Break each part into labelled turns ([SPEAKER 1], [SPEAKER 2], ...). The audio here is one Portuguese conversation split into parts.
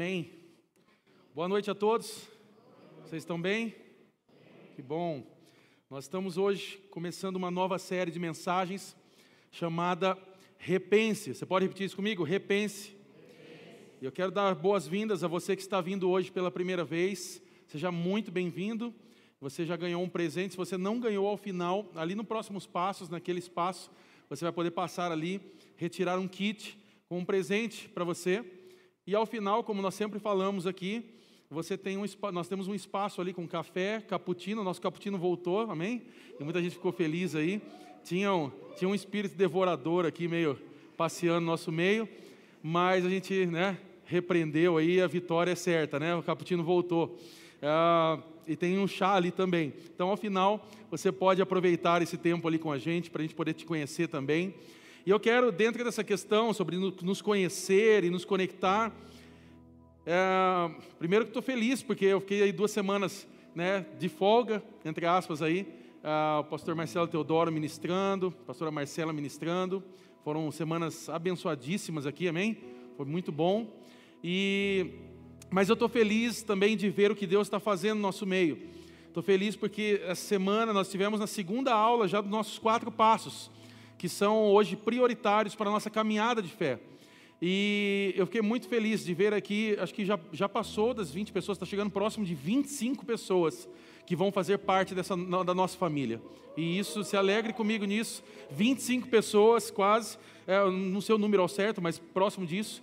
[SPEAKER 1] Amém. Boa noite a todos. Vocês estão bem? Que bom. Nós estamos hoje começando uma nova série de mensagens chamada Repense. Você pode repetir isso comigo? Repense. E eu quero dar boas-vindas a você que está vindo hoje pela primeira vez. Seja muito bem-vindo. Você já ganhou um presente. Se você não ganhou ao final, ali no próximos passos, naquele espaço, você vai poder passar ali, retirar um kit com um presente para você. E ao final, como nós sempre falamos aqui, você tem um, nós temos um espaço ali com café, cappuccino, nosso cappuccino voltou, amém? E muita gente ficou feliz aí. Tinha um, tinha um espírito devorador aqui, meio passeando no nosso meio, mas a gente né, repreendeu aí, a vitória é certa, né? O cappuccino voltou. Ah, e tem um chá ali também. Então, ao final, você pode aproveitar esse tempo ali com a gente, para a gente poder te conhecer também. E eu quero, dentro dessa questão sobre nos conhecer e nos conectar, é, primeiro que estou feliz, porque eu fiquei aí duas semanas né, de folga, entre aspas aí, é, o pastor Marcelo Teodoro ministrando, a pastora Marcela ministrando, foram semanas abençoadíssimas aqui, amém? Foi muito bom. E, mas eu estou feliz também de ver o que Deus está fazendo no nosso meio. Estou feliz porque essa semana nós tivemos na segunda aula já dos nossos quatro passos que são hoje prioritários para a nossa caminhada de fé. E eu fiquei muito feliz de ver aqui, acho que já, já passou das 20 pessoas, está chegando próximo de 25 pessoas que vão fazer parte dessa, da nossa família. E isso, se alegre comigo nisso, 25 pessoas quase, é, não sei o número ao certo, mas próximo disso.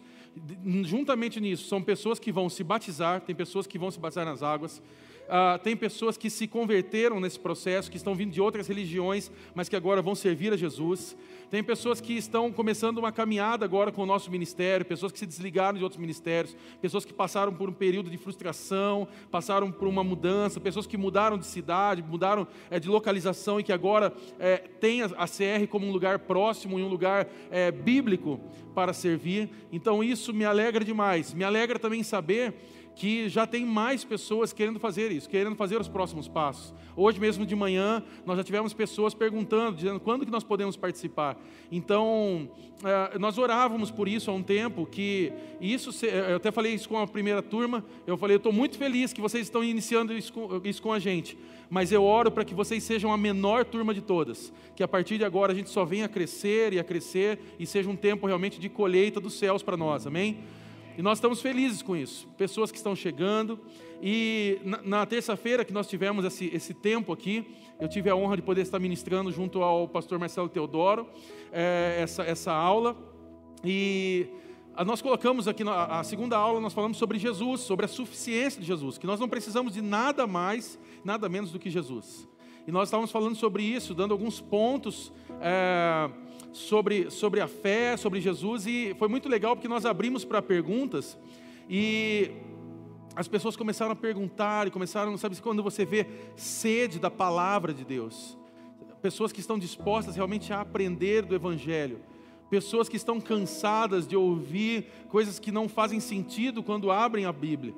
[SPEAKER 1] Juntamente nisso, são pessoas que vão se batizar, tem pessoas que vão se batizar nas águas, ah, tem pessoas que se converteram nesse processo, que estão vindo de outras religiões, mas que agora vão servir a Jesus. Tem pessoas que estão começando uma caminhada agora com o nosso ministério, pessoas que se desligaram de outros ministérios, pessoas que passaram por um período de frustração, passaram por uma mudança, pessoas que mudaram de cidade, mudaram é, de localização e que agora é, têm a, CR como um lugar próximo e um lugar é, bíblico para servir. Então isso me alegra demais. Me alegra também saber que já tem mais pessoas querendo fazer isso, querendo fazer os próximos passos. Hoje mesmo de manhã, nós já tivemos pessoas perguntando, dizendo quando que nós podemos participar. Então, é, nós orávamos por isso há um tempo, que isso, eu até falei isso com a primeira turma, eu falei, eu estou muito feliz que vocês estão iniciando isso com, isso com a gente, mas eu oro para que vocês sejam a menor turma de todas, que a partir de agora a gente só venha a crescer e a crescer, e seja um tempo realmente de colheita dos céus para nós, amém? E nós estamos felizes com isso. Pessoas que estão chegando. E na, na terça-feira que nós tivemos esse, esse tempo aqui, eu tive a honra de poder estar ministrando junto ao pastor Marcelo Teodoro é, essa, essa aula. E nós colocamos aqui na segunda aula, nós falamos sobre Jesus, sobre a suficiência de Jesus, que nós não precisamos de nada mais, nada menos do que Jesus. E nós estávamos falando sobre isso, dando alguns pontos. É, sobre, sobre a fé, sobre Jesus, e foi muito legal porque nós abrimos para perguntas e as pessoas começaram a perguntar e começaram, sabe, quando você vê sede da palavra de Deus, pessoas que estão dispostas realmente a aprender do Evangelho, pessoas que estão cansadas de ouvir coisas que não fazem sentido quando abrem a Bíblia.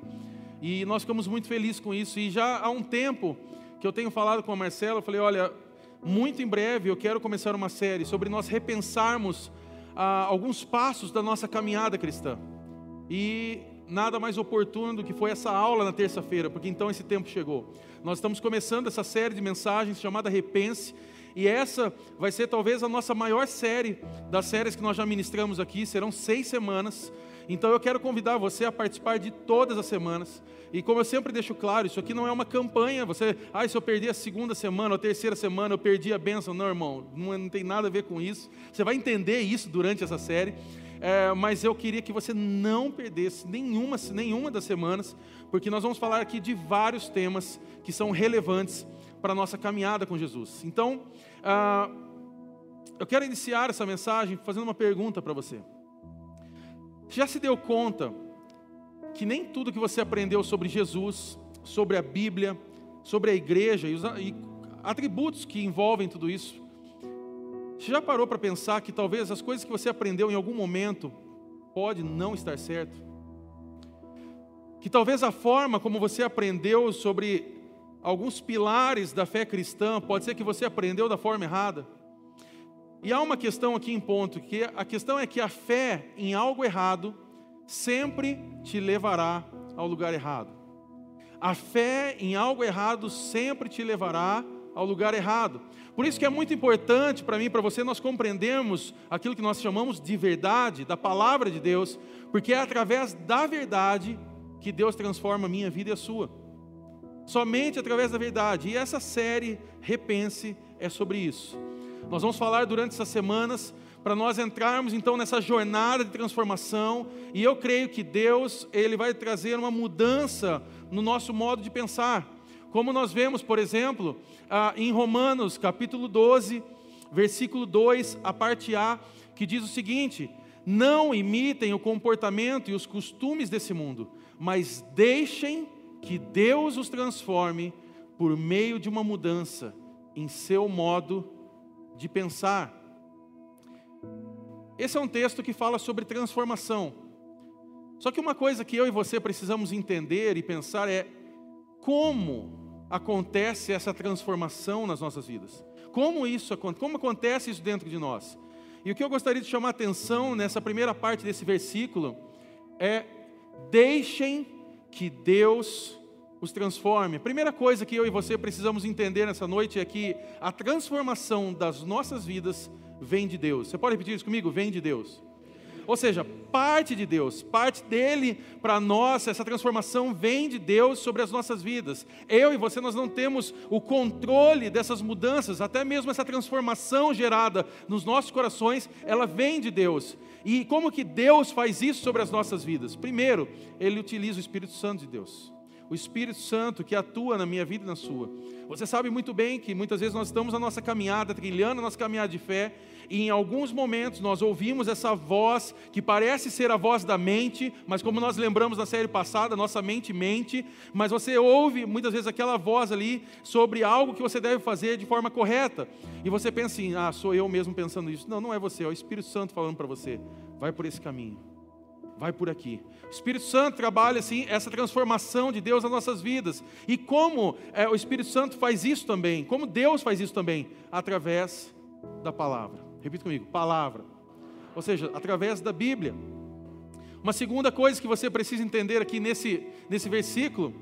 [SPEAKER 1] E nós ficamos muito felizes com isso. E já há um tempo que eu tenho falado com a Marcela, eu falei: olha, muito em breve eu quero começar uma série sobre nós repensarmos ah, alguns passos da nossa caminhada cristã. E nada mais oportuno do que foi essa aula na terça-feira, porque então esse tempo chegou. Nós estamos começando essa série de mensagens chamada Repense, e essa vai ser talvez a nossa maior série das séries que nós já ministramos aqui, serão seis semanas. Então eu quero convidar você a participar de todas as semanas. E como eu sempre deixo claro, isso aqui não é uma campanha. Você, ah, se eu perdi a segunda semana ou a terceira semana, eu perdi a bênção. Não, irmão, não, não tem nada a ver com isso. Você vai entender isso durante essa série. É, mas eu queria que você não perdesse nenhuma, nenhuma das semanas, porque nós vamos falar aqui de vários temas que são relevantes para a nossa caminhada com Jesus. Então, ah, eu quero iniciar essa mensagem fazendo uma pergunta para você. Já se deu conta que nem tudo que você aprendeu sobre Jesus, sobre a Bíblia, sobre a igreja e os atributos que envolvem tudo isso, você já parou para pensar que talvez as coisas que você aprendeu em algum momento pode não estar certo? Que talvez a forma como você aprendeu sobre alguns pilares da fé cristã, pode ser que você aprendeu da forma errada? E há uma questão aqui em ponto, que a questão é que a fé em algo errado sempre te levará ao lugar errado. A fé em algo errado sempre te levará ao lugar errado. Por isso que é muito importante para mim e para você nós compreendermos aquilo que nós chamamos de verdade, da palavra de Deus, porque é através da verdade que Deus transforma a minha vida e a sua. Somente através da verdade. E essa série Repense é sobre isso. Nós vamos falar durante essas semanas para nós entrarmos então nessa jornada de transformação, e eu creio que Deus, ele vai trazer uma mudança no nosso modo de pensar. Como nós vemos, por exemplo, ah, em Romanos, capítulo 12, versículo 2, a parte A, que diz o seguinte: Não imitem o comportamento e os costumes desse mundo, mas deixem que Deus os transforme por meio de uma mudança em seu modo de pensar. Esse é um texto que fala sobre transformação. Só que uma coisa que eu e você precisamos entender e pensar é como acontece essa transformação nas nossas vidas. Como isso como acontece isso dentro de nós? E o que eu gostaria de chamar a atenção nessa primeira parte desse versículo é deixem que Deus os transforme. A primeira coisa que eu e você precisamos entender nessa noite é que a transformação das nossas vidas vem de Deus. Você pode repetir isso comigo? Vem de Deus. Ou seja, parte de Deus, parte dele para nós, essa transformação vem de Deus sobre as nossas vidas. Eu e você, nós não temos o controle dessas mudanças, até mesmo essa transformação gerada nos nossos corações, ela vem de Deus. E como que Deus faz isso sobre as nossas vidas? Primeiro, ele utiliza o Espírito Santo de Deus o Espírito Santo que atua na minha vida e na sua. Você sabe muito bem que muitas vezes nós estamos na nossa caminhada, trilhando a nossa caminhada de fé, e em alguns momentos nós ouvimos essa voz que parece ser a voz da mente, mas como nós lembramos na série passada, nossa mente mente, mas você ouve muitas vezes aquela voz ali sobre algo que você deve fazer de forma correta, e você pensa assim: ah, sou eu mesmo pensando isso. Não, não é você, é o Espírito Santo falando para você, vai por esse caminho vai por aqui. O Espírito Santo trabalha assim essa transformação de Deus nas nossas vidas. E como é, o Espírito Santo faz isso também? Como Deus faz isso também? Através da palavra. Repita comigo: palavra. Ou seja, através da Bíblia. Uma segunda coisa que você precisa entender aqui nesse, nesse versículo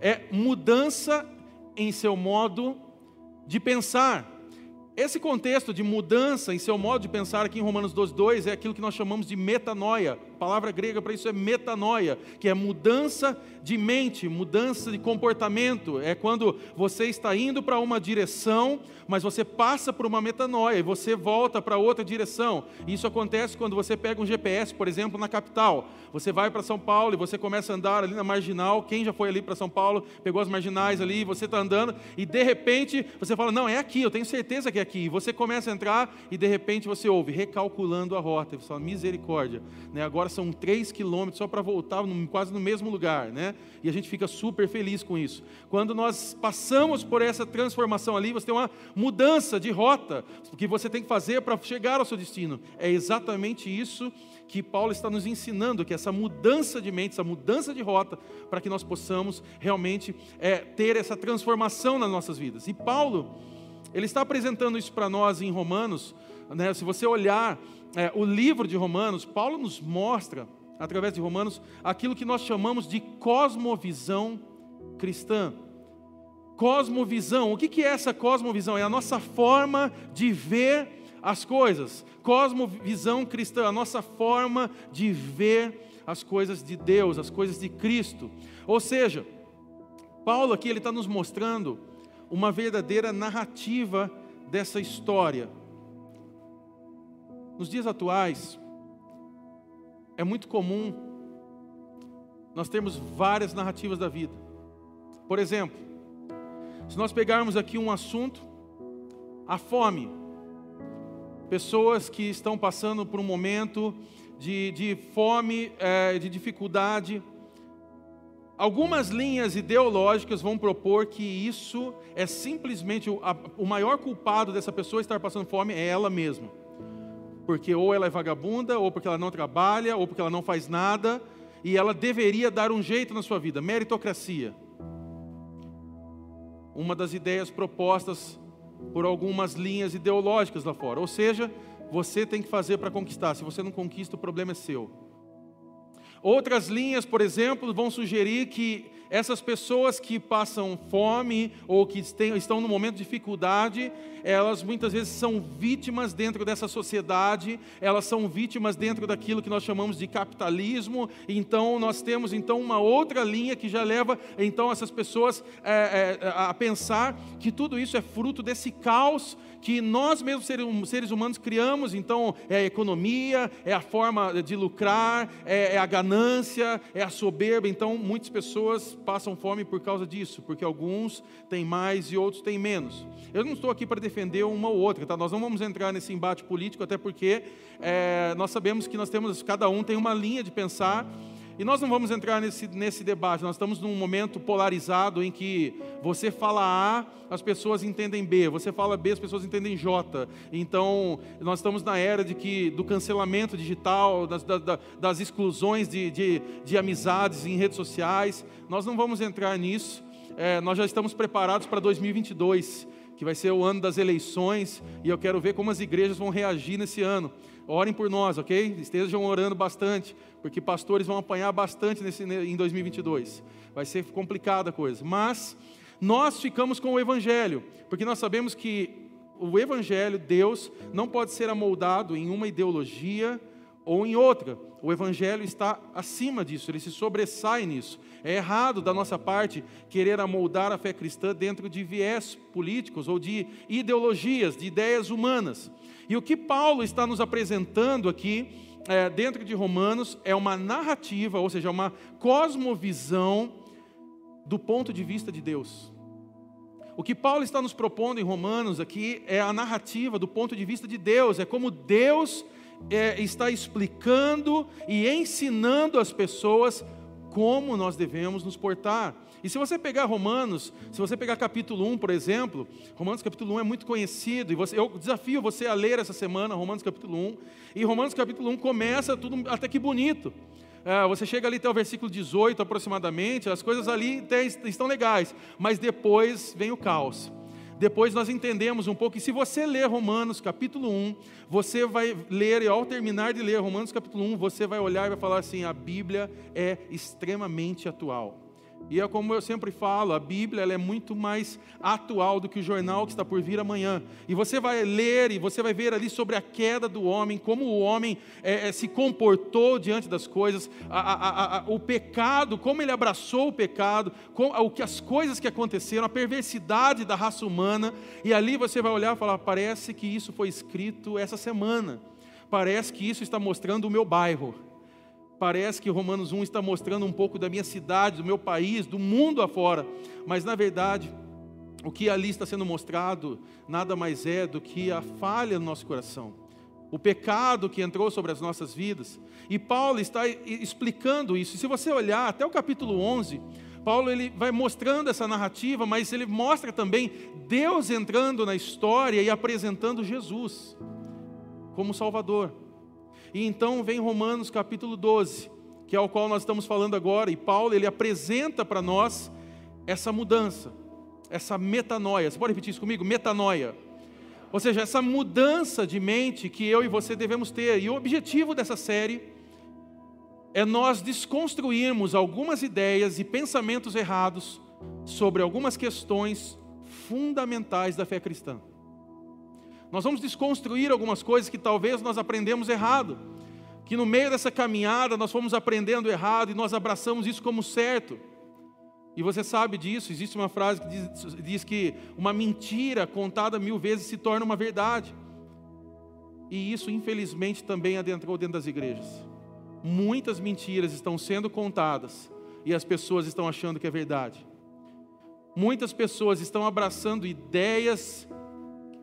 [SPEAKER 1] é mudança em seu modo de pensar. Esse contexto de mudança em seu modo de pensar aqui em Romanos 12, 2 é aquilo que nós chamamos de metanoia. Palavra grega para isso é metanoia, que é mudança de mente, mudança de comportamento. É quando você está indo para uma direção, mas você passa por uma metanoia e você volta para outra direção. Isso acontece quando você pega um GPS, por exemplo, na capital. Você vai para São Paulo e você começa a andar ali na marginal. Quem já foi ali para São Paulo, pegou as marginais ali, você está andando e de repente você fala: Não, é aqui, eu tenho certeza que é aqui. E você começa a entrar e de repente você ouve, recalculando a rota. Você fala: Misericórdia, né? agora são três quilômetros só para voltar quase no mesmo lugar. Né? E a gente fica super feliz com isso. Quando nós passamos por essa transformação ali, você tem uma mudança de rota que você tem que fazer para chegar ao seu destino. É exatamente isso que Paulo está nos ensinando, que essa mudança de mente, essa mudança de rota, para que nós possamos realmente é, ter essa transformação nas nossas vidas. E Paulo, ele está apresentando isso para nós em Romanos. Né? Se você olhar é, o livro de Romanos, Paulo nos mostra, através de Romanos, aquilo que nós chamamos de cosmovisão cristã. Cosmovisão. O que é essa cosmovisão? É a nossa forma de ver as coisas. Cosmovisão cristã, a nossa forma de ver as coisas de Deus, as coisas de Cristo. Ou seja, Paulo aqui ele está nos mostrando uma verdadeira narrativa dessa história. Nos dias atuais, é muito comum nós termos várias narrativas da vida. Por exemplo, se nós pegarmos aqui um assunto, a fome. Pessoas que estão passando por um momento de, de fome, é, de dificuldade. Algumas linhas ideológicas vão propor que isso é simplesmente o, a, o maior culpado dessa pessoa estar passando fome é ela mesma. Porque ou ela é vagabunda, ou porque ela não trabalha, ou porque ela não faz nada, e ela deveria dar um jeito na sua vida meritocracia uma das ideias propostas por algumas linhas ideológicas lá fora. Ou seja, você tem que fazer para conquistar. Se você não conquista, o problema é seu. Outras linhas, por exemplo, vão sugerir que essas pessoas que passam fome ou que estão no momento de dificuldade, elas muitas vezes são vítimas dentro dessa sociedade, elas são vítimas dentro daquilo que nós chamamos de capitalismo. Então nós temos então uma outra linha que já leva então essas pessoas é, é, a pensar que tudo isso é fruto desse caos que nós mesmos seres humanos criamos, então é a economia, é a forma de lucrar, é, é a ganância, é a soberba. Então muitas pessoas passam fome por causa disso, porque alguns têm mais e outros têm menos. Eu não estou aqui para defender uma ou outra, tá? Nós não vamos entrar nesse embate político, até porque é, nós sabemos que nós temos, cada um tem uma linha de pensar e nós não vamos entrar nesse, nesse debate, nós estamos num momento polarizado em que você fala A, as pessoas entendem B, você fala B, as pessoas entendem J. Então, nós estamos na era de que, do cancelamento digital, das, das, exclusões de, de, de, amizades em redes sociais. Nós não vamos entrar nisso, é, nós já estamos preparados para 2022, que vai ser o ano das eleições, e eu quero ver como as igrejas vão reagir nesse ano. Orem por nós, ok? Estejam orando bastante, porque pastores vão apanhar bastante nesse, em 2022. Vai ser complicada a coisa. Mas nós ficamos com o Evangelho, porque nós sabemos que o Evangelho, Deus, não pode ser amoldado em uma ideologia ou em outra. O Evangelho está acima disso, ele se sobressai nisso. É errado da nossa parte querer amoldar a fé cristã dentro de viés políticos ou de ideologias, de ideias humanas. E o que Paulo está nos apresentando aqui, é, dentro de Romanos, é uma narrativa, ou seja, uma cosmovisão do ponto de vista de Deus. O que Paulo está nos propondo em Romanos aqui é a narrativa do ponto de vista de Deus, é como Deus é, está explicando e ensinando as pessoas como nós devemos nos portar. E se você pegar Romanos, se você pegar capítulo 1, por exemplo, Romanos capítulo 1 é muito conhecido, e você, eu desafio você a ler essa semana Romanos capítulo 1, e Romanos capítulo 1 começa tudo até que bonito. É, você chega ali até o versículo 18 aproximadamente, as coisas ali estão legais, mas depois vem o caos. Depois nós entendemos um pouco, e se você ler Romanos capítulo 1, você vai ler, e ao terminar de ler Romanos capítulo 1, você vai olhar e vai falar assim: a Bíblia é extremamente atual. E é como eu sempre falo, a Bíblia ela é muito mais atual do que o jornal que está por vir amanhã. E você vai ler e você vai ver ali sobre a queda do homem, como o homem é, é, se comportou diante das coisas, a, a, a, o pecado, como ele abraçou o pecado, com, o que as coisas que aconteceram, a perversidade da raça humana. E ali você vai olhar e falar: parece que isso foi escrito essa semana. Parece que isso está mostrando o meu bairro Parece que Romanos 1 está mostrando um pouco da minha cidade, do meu país, do mundo afora, mas na verdade, o que ali está sendo mostrado nada mais é do que a falha no nosso coração, o pecado que entrou sobre as nossas vidas. E Paulo está explicando isso. Se você olhar até o capítulo 11, Paulo ele vai mostrando essa narrativa, mas ele mostra também Deus entrando na história e apresentando Jesus como Salvador. E então vem Romanos capítulo 12, que é o qual nós estamos falando agora, e Paulo ele apresenta para nós essa mudança, essa metanoia. Você pode repetir isso comigo? Metanoia. Ou seja, essa mudança de mente que eu e você devemos ter. E o objetivo dessa série é nós desconstruirmos algumas ideias e pensamentos errados sobre algumas questões fundamentais da fé cristã. Nós vamos desconstruir algumas coisas que talvez nós aprendemos errado. Que no meio dessa caminhada nós fomos aprendendo errado e nós abraçamos isso como certo. E você sabe disso, existe uma frase que diz, diz que uma mentira contada mil vezes se torna uma verdade. E isso, infelizmente, também adentrou dentro das igrejas. Muitas mentiras estão sendo contadas e as pessoas estão achando que é verdade. Muitas pessoas estão abraçando ideias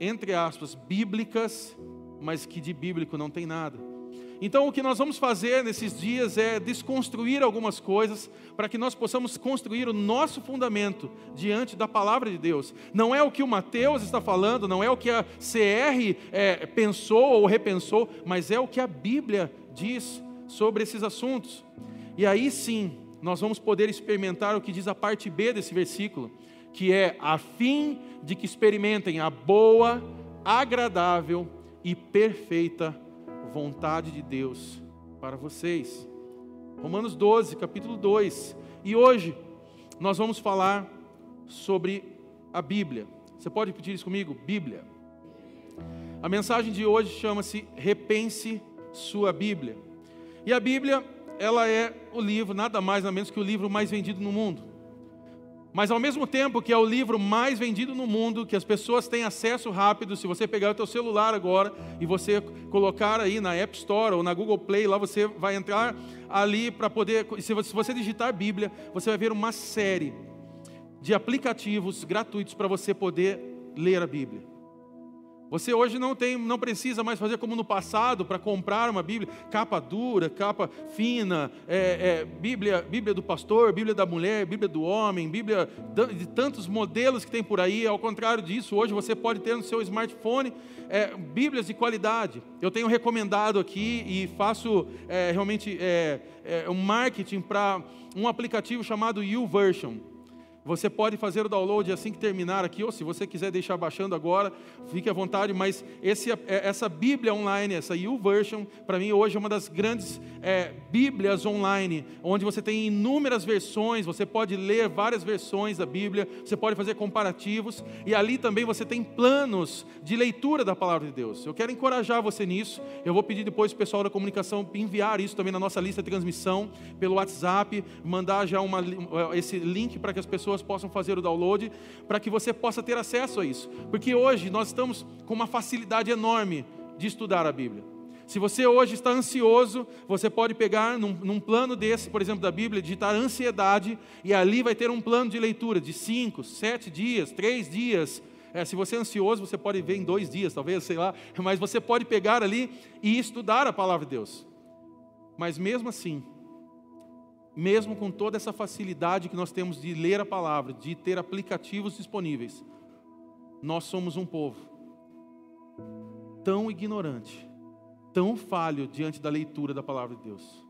[SPEAKER 1] entre aspas, bíblicas, mas que de bíblico não tem nada. Então, o que nós vamos fazer nesses dias é desconstruir algumas coisas para que nós possamos construir o nosso fundamento diante da palavra de Deus. Não é o que o Mateus está falando, não é o que a CR é, pensou ou repensou, mas é o que a Bíblia diz sobre esses assuntos. E aí sim, nós vamos poder experimentar o que diz a parte B desse versículo, que é a fim de que experimentem a boa, agradável e perfeita vontade de Deus para vocês. Romanos 12, capítulo 2. E hoje nós vamos falar sobre a Bíblia. Você pode pedir isso comigo? Bíblia. A mensagem de hoje chama-se Repense Sua Bíblia. E a Bíblia, ela é o livro, nada mais nada menos que o livro mais vendido no mundo. Mas ao mesmo tempo que é o livro mais vendido no mundo, que as pessoas têm acesso rápido, se você pegar o teu celular agora e você colocar aí na App Store ou na Google Play, lá você vai entrar ali para poder, se você digitar Bíblia, você vai ver uma série de aplicativos gratuitos para você poder ler a Bíblia. Você hoje não tem, não precisa mais fazer como no passado para comprar uma Bíblia, capa dura, capa fina, é, é, Bíblia, Bíblia do pastor, Bíblia da mulher, Bíblia do homem, Bíblia de tantos modelos que tem por aí. Ao contrário disso, hoje você pode ter no seu smartphone é, Bíblias de qualidade. Eu tenho recomendado aqui e faço é, realmente é, é, um marketing para um aplicativo chamado YouVersion. Você pode fazer o download assim que terminar aqui, ou se você quiser deixar baixando agora, fique à vontade. Mas esse, é, essa Bíblia online, essa YouVersion, para mim hoje é uma das grandes é, Bíblias online, onde você tem inúmeras versões, você pode ler várias versões da Bíblia, você pode fazer comparativos, e ali também você tem planos de leitura da palavra de Deus. Eu quero encorajar você nisso. Eu vou pedir depois o pessoal da comunicação enviar isso também na nossa lista de transmissão, pelo WhatsApp, mandar já uma, esse link para que as pessoas pessoas possam fazer o download, para que você possa ter acesso a isso. Porque hoje nós estamos com uma facilidade enorme de estudar a Bíblia. Se você hoje está ansioso, você pode pegar num, num, plano desse, por exemplo, da Bíblia, digitar ansiedade, e ali vai ter um plano de leitura de cinco, sete dias, três dias. É, se você é ansioso, você pode ver em dois dias, talvez, sei lá, mas você pode pegar ali e estudar a palavra de Deus. Mas mesmo assim, mesmo com toda essa facilidade que nós temos de ler a palavra, de ter aplicativos disponíveis, nós somos um povo tão ignorante, tão falho diante da leitura da palavra de Deus.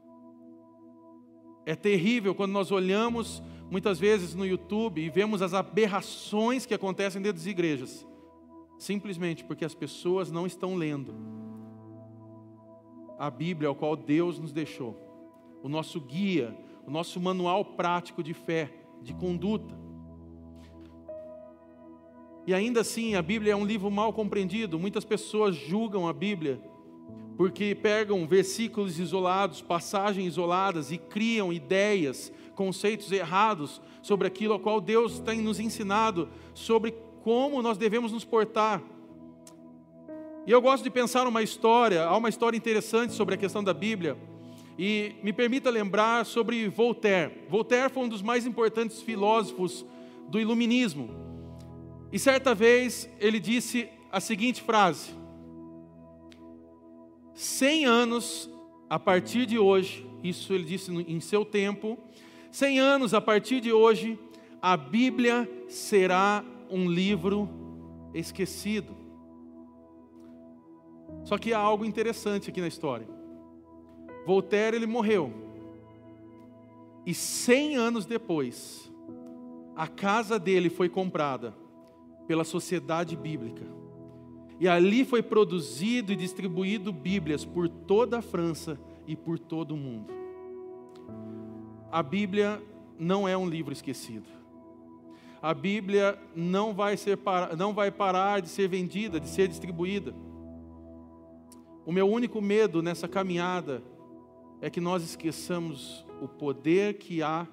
[SPEAKER 1] É terrível quando nós olhamos muitas vezes no YouTube e vemos as aberrações que acontecem dentro das igrejas, simplesmente porque as pessoas não estão lendo a Bíblia ao qual Deus nos deixou, o nosso guia, o nosso manual prático de fé, de conduta. E ainda assim, a Bíblia é um livro mal compreendido. Muitas pessoas julgam a Bíblia porque pegam versículos isolados, passagens isoladas e criam ideias, conceitos errados sobre aquilo ao qual Deus tem nos ensinado sobre como nós devemos nos portar. E eu gosto de pensar uma história, há uma história interessante sobre a questão da Bíblia. E me permita lembrar sobre Voltaire. Voltaire foi um dos mais importantes filósofos do iluminismo. E certa vez ele disse a seguinte frase: Cem anos a partir de hoje, isso ele disse em seu tempo, cem anos a partir de hoje, a Bíblia será um livro esquecido. Só que há algo interessante aqui na história. Voltaire ele morreu. E cem anos depois, a casa dele foi comprada pela Sociedade Bíblica. E ali foi produzido e distribuído Bíblias por toda a França e por todo o mundo. A Bíblia não é um livro esquecido. A Bíblia não vai, ser, não vai parar de ser vendida, de ser distribuída. O meu único medo nessa caminhada é que nós esqueçamos o poder que há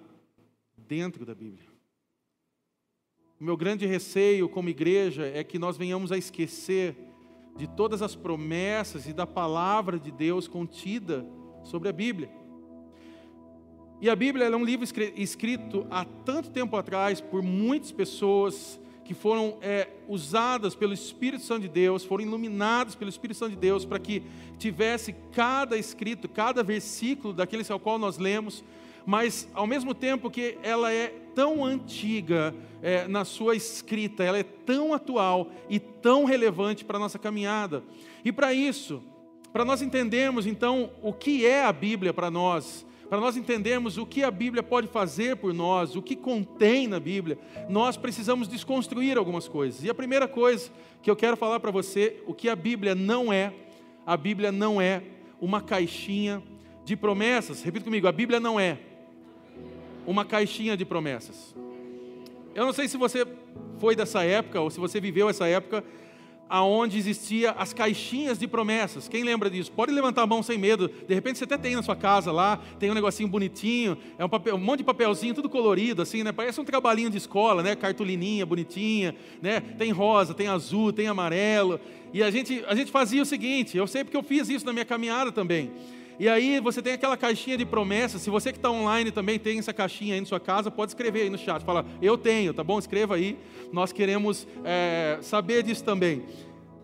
[SPEAKER 1] dentro da Bíblia. O meu grande receio como igreja é que nós venhamos a esquecer de todas as promessas e da palavra de Deus contida sobre a Bíblia. E a Bíblia é um livro escrito há tanto tempo atrás por muitas pessoas que foram é, usadas pelo Espírito Santo de Deus, foram iluminadas pelo Espírito Santo de Deus, para que tivesse cada escrito, cada versículo daqueles ao qual nós lemos, mas ao mesmo tempo que ela é tão antiga é, na sua escrita, ela é tão atual e tão relevante para a nossa caminhada. E para isso, para nós entendermos então o que é a Bíblia para nós, para nós entendermos o que a Bíblia pode fazer por nós, o que contém na Bíblia, nós precisamos desconstruir algumas coisas. E a primeira coisa que eu quero falar para você, o que a Bíblia não é, a Bíblia não é uma caixinha de promessas. Repita comigo: a Bíblia não é uma caixinha de promessas. Eu não sei se você foi dessa época ou se você viveu essa época aonde existia as caixinhas de promessas. Quem lembra disso? Pode levantar a mão sem medo. De repente você até tem na sua casa lá, tem um negocinho bonitinho, é um, papel, um monte de papelzinho, tudo colorido, assim, né? Parece um trabalhinho de escola, né? Cartolininha bonitinha, né? Tem rosa, tem azul, tem amarelo. E a gente, a gente fazia o seguinte, eu sei porque eu fiz isso na minha caminhada também. E aí você tem aquela caixinha de promessas. Se você que está online também tem essa caixinha aí na sua casa, pode escrever aí no chat. Fala, eu tenho, tá bom? Escreva aí. Nós queremos é, saber disso também.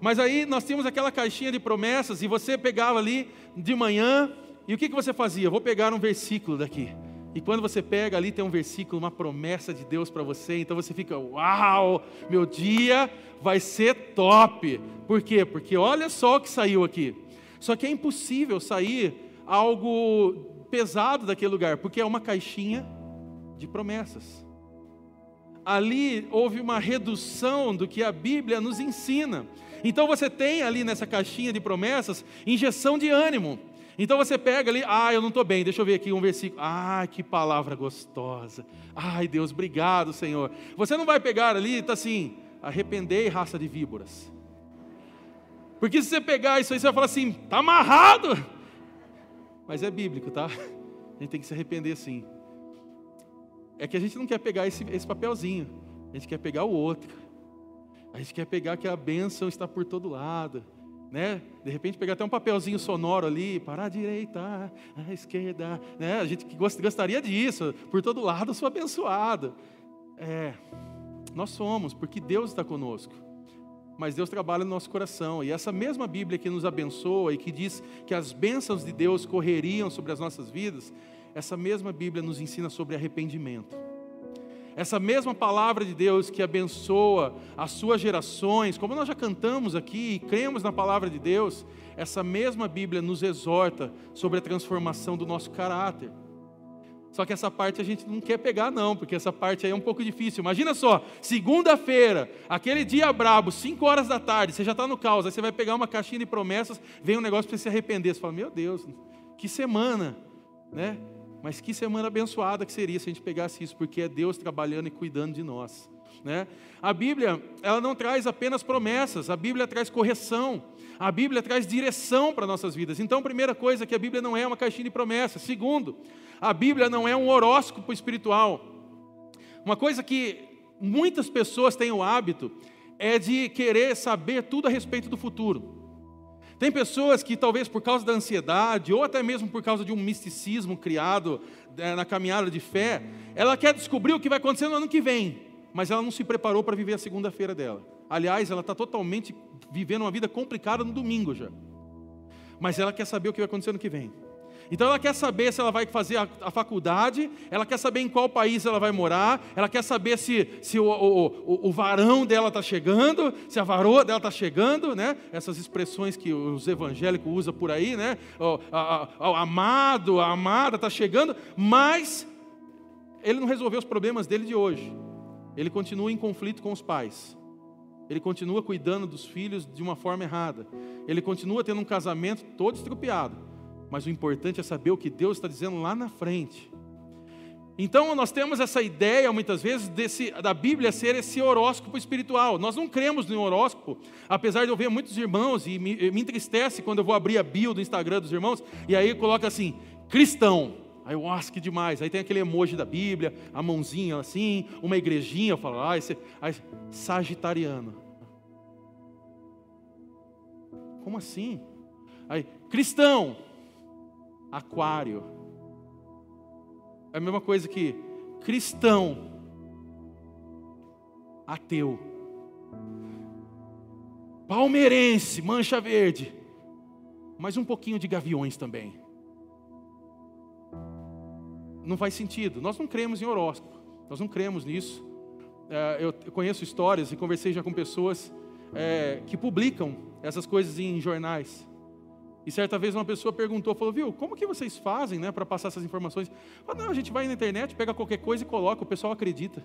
[SPEAKER 1] Mas aí nós tínhamos aquela caixinha de promessas e você pegava ali de manhã e o que, que você fazia? Vou pegar um versículo daqui. E quando você pega ali, tem um versículo, uma promessa de Deus para você, então você fica, uau, meu dia vai ser top. Por quê? Porque olha só o que saiu aqui. Só que é impossível sair algo pesado daquele lugar, porque é uma caixinha de promessas. Ali houve uma redução do que a Bíblia nos ensina. Então você tem ali nessa caixinha de promessas injeção de ânimo. Então você pega ali, ah, eu não estou bem, deixa eu ver aqui um versículo. Ah, que palavra gostosa. Ai, Deus, obrigado, Senhor. Você não vai pegar ali e está assim, arrependei, raça de víboras. Porque se você pegar isso aí, você vai falar assim, está amarrado. Mas é bíblico, tá? A gente tem que se arrepender sim. É que a gente não quer pegar esse, esse papelzinho, a gente quer pegar o outro. A gente quer pegar que a bênção está por todo lado né? De repente pegar até um papelzinho sonoro ali, para a direita, a esquerda, né? A gente gostaria disso, por todo lado eu sou abençoado. É, nós somos, porque Deus está conosco. Mas Deus trabalha no nosso coração, e essa mesma Bíblia que nos abençoa e que diz que as bênçãos de Deus correriam sobre as nossas vidas, essa mesma Bíblia nos ensina sobre arrependimento. Essa mesma palavra de Deus que abençoa as suas gerações, como nós já cantamos aqui e cremos na palavra de Deus, essa mesma Bíblia nos exorta sobre a transformação do nosso caráter. Só que essa parte a gente não quer pegar, não, porque essa parte aí é um pouco difícil. Imagina só, segunda-feira, aquele dia brabo, 5 horas da tarde, você já está no caos, aí você vai pegar uma caixinha de promessas, vem um negócio para você se arrepender. Você fala, meu Deus, que semana, né? Mas que semana abençoada que seria se a gente pegasse isso, porque é Deus trabalhando e cuidando de nós. Né? A Bíblia, ela não traz apenas promessas, a Bíblia traz correção, a Bíblia traz direção para nossas vidas. Então, primeira coisa, que a Bíblia não é uma caixinha de promessas. Segundo, a Bíblia não é um horóscopo espiritual. Uma coisa que muitas pessoas têm o hábito é de querer saber tudo a respeito do futuro. Tem pessoas que, talvez por causa da ansiedade, ou até mesmo por causa de um misticismo criado é, na caminhada de fé, ela quer descobrir o que vai acontecer no ano que vem, mas ela não se preparou para viver a segunda-feira dela. Aliás, ela está totalmente vivendo uma vida complicada no domingo já. Mas ela quer saber o que vai acontecer no que vem. Então ela quer saber se ela vai fazer a, a, faculdade, ela quer saber em qual país ela vai morar, ela quer saber se, se o, o, o, o varão dela está chegando, se a varoa dela está chegando, né? Essas expressões que os evangélicos usam por aí, né? O, a, a, o amado, a amada está chegando, mas ele não resolveu os problemas dele de hoje. Ele continua em conflito com os pais. Ele continua cuidando dos filhos de uma forma errada. Ele continua tendo um casamento todo estrupiado mas o importante é saber o que Deus está dizendo lá na frente. Então nós temos essa ideia muitas vezes desse, da Bíblia ser esse horóscopo espiritual. Nós não cremos no horóscopo, apesar de eu ver muitos irmãos e me, me entristece quando eu vou abrir a bio do Instagram dos irmãos e aí coloca assim cristão. Que demais. Aí tem aquele emoji da Bíblia, a mãozinha assim, uma igrejinha. Eu falo, ah, esse, aí, sagitariano. Como assim? Aí cristão. Aquário. É a mesma coisa que cristão, ateu. Palmeirense, mancha verde. Mas um pouquinho de gaviões também. Não faz sentido. Nós não cremos em horóscopo. Nós não cremos nisso. É, eu conheço histórias e conversei já com pessoas é, que publicam essas coisas em jornais. E certa vez uma pessoa perguntou, falou, viu, como que vocês fazem né, para passar essas informações? Falei, não, a gente vai na internet, pega qualquer coisa e coloca, o pessoal acredita.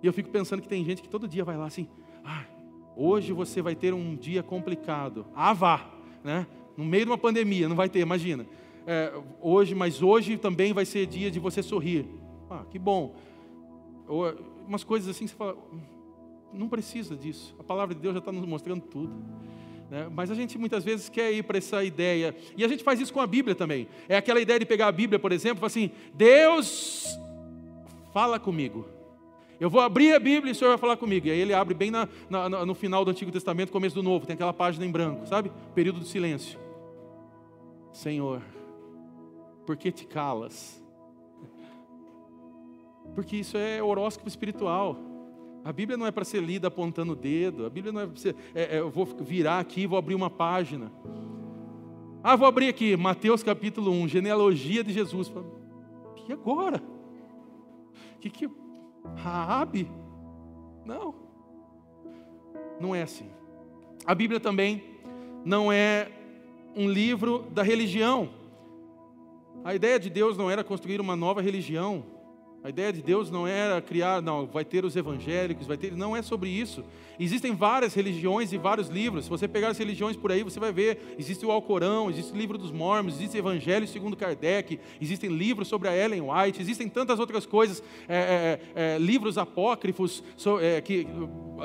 [SPEAKER 1] E eu fico pensando que tem gente que todo dia vai lá assim, ah, hoje você vai ter um dia complicado. Ah, vá, né? no meio de uma pandemia, não vai ter, imagina. É, hoje, mas hoje também vai ser dia de você sorrir. Ah, que bom. Ou, umas coisas assim que você fala, não precisa disso. A palavra de Deus já está nos mostrando tudo. Né? Mas a gente muitas vezes quer ir para essa ideia, e a gente faz isso com a Bíblia também. É aquela ideia de pegar a Bíblia, por exemplo, e falar assim: Deus, fala comigo. Eu vou abrir a Bíblia e o Senhor vai falar comigo. E aí ele abre bem na, na, no final do Antigo Testamento, começo do Novo, tem aquela página em branco, sabe? Período de silêncio. Senhor, por que te calas? Porque isso é horóscopo espiritual. A Bíblia não é para ser lida apontando o dedo. A Bíblia não é para ser. É, é, eu vou virar aqui vou abrir uma página. Ah, vou abrir aqui, Mateus capítulo 1, genealogia de Jesus. E agora? O que que. Raabe? Não. Não é assim. A Bíblia também não é um livro da religião. A ideia de Deus não era construir uma nova religião. A ideia de Deus não era criar, não, vai ter os evangélicos, vai ter, não é sobre isso. Existem várias religiões e vários livros. Se você pegar as religiões por aí, você vai ver, existe o Alcorão, existe o livro dos Mormons, existe o Evangelho segundo Kardec, existem livros sobre a Ellen White, existem tantas outras coisas, é, é, é, livros apócrifos so, é, que,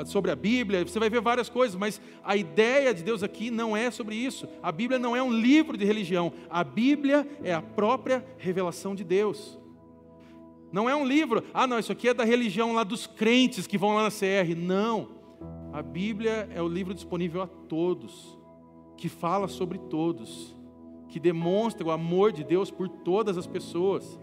[SPEAKER 1] sobre a Bíblia, você vai ver várias coisas, mas a ideia de Deus aqui não é sobre isso. A Bíblia não é um livro de religião, a Bíblia é a própria revelação de Deus. Não é um livro, ah, não, isso aqui é da religião lá dos crentes que vão lá na CR. Não. A Bíblia é o livro disponível a todos, que fala sobre todos, que demonstra o amor de Deus por todas as pessoas.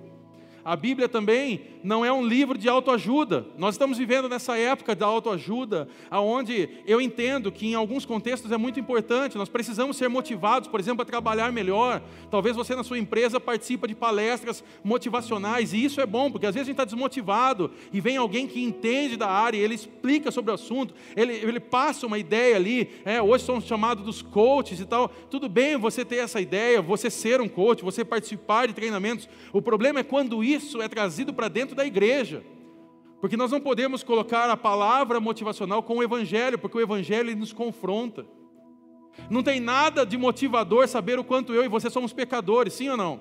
[SPEAKER 1] A Bíblia também não é um livro de autoajuda. Nós estamos vivendo nessa época da autoajuda, aonde eu entendo que em alguns contextos é muito importante. Nós precisamos ser motivados, por exemplo, a trabalhar melhor. Talvez você na sua empresa participe de palestras motivacionais e isso é bom, porque às vezes a gente está desmotivado e vem alguém que entende da área, ele explica sobre o assunto, ele, ele passa uma ideia ali. É, hoje somos chamados dos coaches e tal. Tudo bem você ter essa ideia, você ser um coach, você participar de treinamentos. O problema é quando isso é trazido para dentro da igreja. Porque nós não podemos colocar a palavra motivacional com o evangelho, porque o evangelho nos confronta. Não tem nada de motivador saber o quanto eu e você somos pecadores, sim ou não?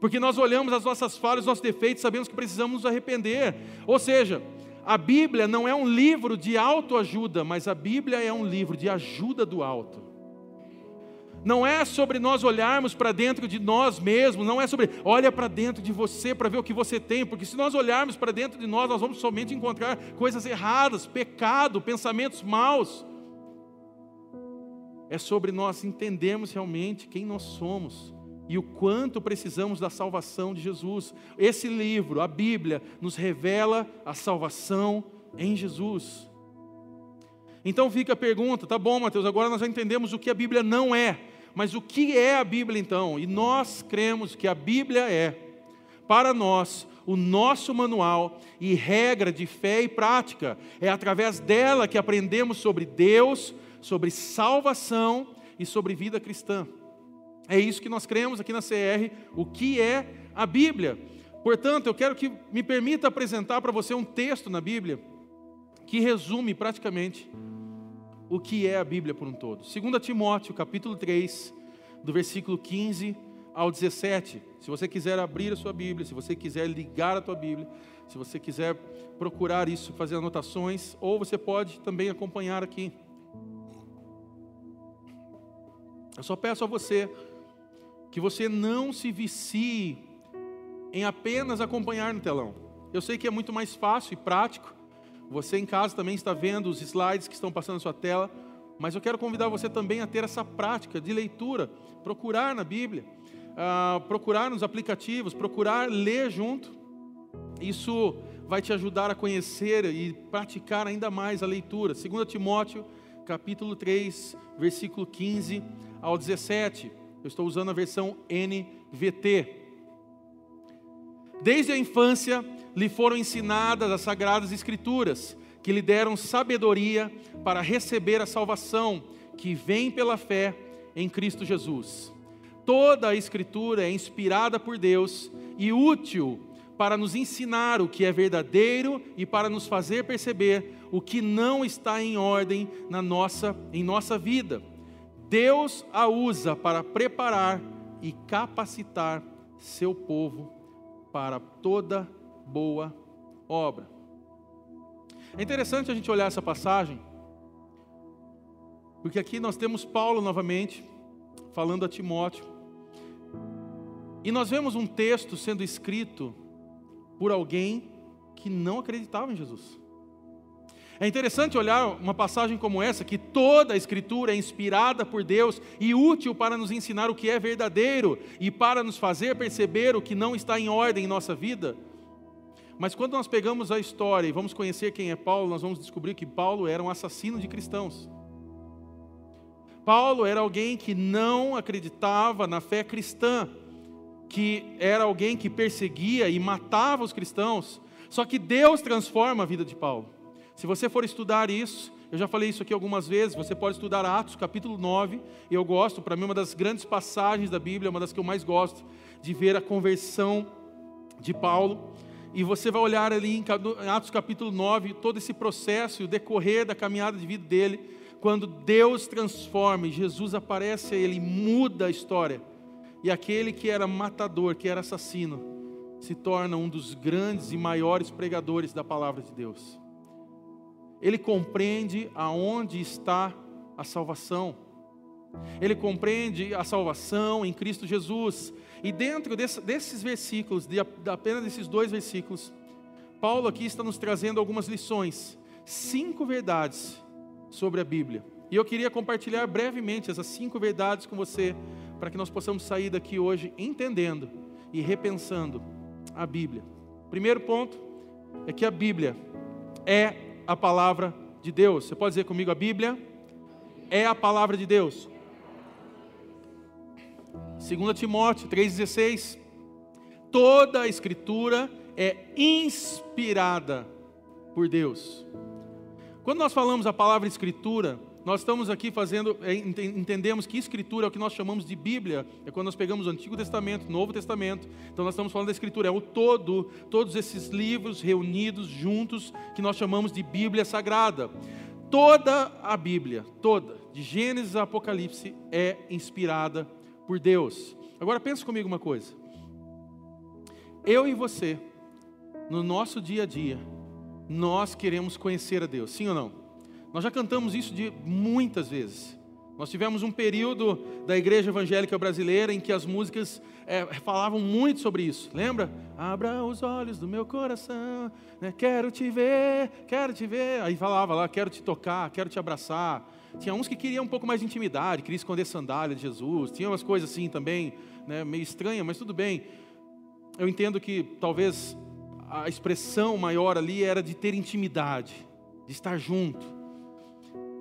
[SPEAKER 1] Porque nós olhamos as nossas falhas, os nossos defeitos, sabemos que precisamos nos arrepender. Ou seja, a Bíblia não é um livro de autoajuda, mas a Bíblia é um livro de ajuda do alto não é sobre nós olharmos para dentro de nós mesmos, não é sobre olha para dentro de você para ver o que você tem, porque se nós olharmos para dentro de nós, nós vamos somente encontrar coisas erradas, pecado, pensamentos maus. É sobre nós entendermos realmente quem nós somos e o quanto precisamos da salvação de Jesus. Esse livro, a Bíblia, nos revela a salvação em Jesus. Então fica a pergunta, tá bom, Mateus, agora nós já entendemos o que a Bíblia não é. Mas o que é a Bíblia então? E nós cremos que a Bíblia é, para nós, o nosso manual e regra de fé e prática. É através dela que aprendemos sobre Deus, sobre salvação e sobre vida cristã. É isso que nós cremos aqui na CR, o que é a Bíblia. Portanto, eu quero que me permita apresentar para você um texto na Bíblia que resume praticamente o que é a Bíblia por um todo. 2 Timóteo, capítulo 3, do versículo 15 ao 17. Se você quiser abrir a sua Bíblia, se você quiser ligar a tua Bíblia, se você quiser procurar isso, fazer anotações, ou você pode também acompanhar aqui. Eu só peço a você que você não se vicie em apenas acompanhar no telão. Eu sei que é muito mais fácil e prático você em casa também está vendo os slides que estão passando na sua tela, mas eu quero convidar você também a ter essa prática de leitura, procurar na Bíblia, uh, procurar nos aplicativos, procurar ler junto. Isso vai te ajudar a conhecer e praticar ainda mais a leitura. 2 Timóteo, capítulo 3, versículo 15 ao 17. Eu estou usando a versão NVT. Desde a infância lhe foram ensinadas as sagradas escrituras, que lhe deram sabedoria para receber a salvação que vem pela fé em Cristo Jesus. Toda a escritura é inspirada por Deus e útil para nos ensinar o que é verdadeiro e para nos fazer perceber o que não está em ordem na nossa em nossa vida. Deus a usa para preparar e capacitar seu povo para toda boa obra. É interessante a gente olhar essa passagem, porque aqui nós temos Paulo novamente, falando a Timóteo, e nós vemos um texto sendo escrito por alguém que não acreditava em Jesus. É interessante olhar uma passagem como essa, que toda a Escritura é inspirada por Deus e útil para nos ensinar o que é verdadeiro e para nos fazer perceber o que não está em ordem em nossa vida. Mas quando nós pegamos a história e vamos conhecer quem é Paulo, nós vamos descobrir que Paulo era um assassino de cristãos. Paulo era alguém que não acreditava na fé cristã, que era alguém que perseguia e matava os cristãos. Só que Deus transforma a vida de Paulo. Se você for estudar isso, eu já falei isso aqui algumas vezes, você pode estudar Atos capítulo 9, e eu gosto, para mim, uma das grandes passagens da Bíblia, uma das que eu mais gosto, de ver a conversão de Paulo. E você vai olhar ali em Atos capítulo 9, todo esse processo o decorrer da caminhada de vida dele, quando Deus transforma e Jesus aparece a ele, muda a história. E aquele que era matador, que era assassino, se torna um dos grandes e maiores pregadores da palavra de Deus ele compreende aonde está a salvação. Ele compreende a salvação em Cristo Jesus. E dentro desse, desses versículos, de apenas desses dois versículos, Paulo aqui está nos trazendo algumas lições, cinco verdades sobre a Bíblia. E eu queria compartilhar brevemente essas cinco verdades com você, para que nós possamos sair daqui hoje entendendo e repensando a Bíblia. Primeiro ponto é que a Bíblia é a palavra de Deus. Você pode dizer comigo: a Bíblia é a palavra de Deus. 2 Timóteo 3,16: Toda a Escritura é inspirada por Deus. Quando nós falamos a palavra Escritura, nós estamos aqui fazendo, é, entendemos que escritura é o que nós chamamos de Bíblia, é quando nós pegamos o Antigo Testamento, Novo Testamento, então nós estamos falando da escritura, é o todo, todos esses livros reunidos juntos, que nós chamamos de Bíblia Sagrada. Toda a Bíblia, toda, de Gênesis a Apocalipse, é inspirada por Deus. Agora pense comigo uma coisa. Eu e você, no nosso dia a dia, nós queremos conhecer a Deus, sim ou não? Nós já cantamos isso de muitas vezes. Nós tivemos um período da igreja evangélica brasileira em que as músicas é, falavam muito sobre isso. Lembra? Abra os olhos do meu coração, né? quero te ver, quero te ver. Aí falava lá, quero te tocar, quero te abraçar. Tinha uns que queriam um pouco mais de intimidade, queriam esconder sandália de Jesus. Tinha umas coisas assim também, né, meio estranhas, mas tudo bem. Eu entendo que talvez a expressão maior ali era de ter intimidade, de estar junto.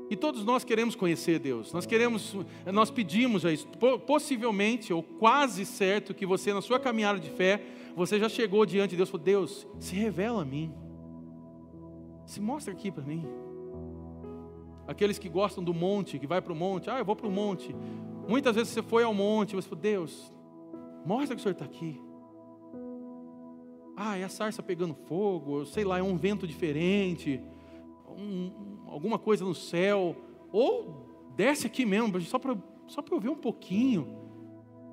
[SPEAKER 1] E todos nós queremos conhecer Deus. Nós queremos, nós pedimos a isso. Possivelmente ou quase certo que você na sua caminhada de fé, você já chegou diante de Deus e falou: "Deus, se revela a mim. Se mostra aqui para mim." Aqueles que gostam do monte, que vai para o monte, ah, eu vou para o monte. Muitas vezes você foi ao monte, você falou: "Deus, mostra que o Senhor está aqui." Ah, é a sarça pegando fogo, sei lá, é um vento diferente um, alguma coisa no céu, ou desce aqui mesmo, só para só eu ver um pouquinho.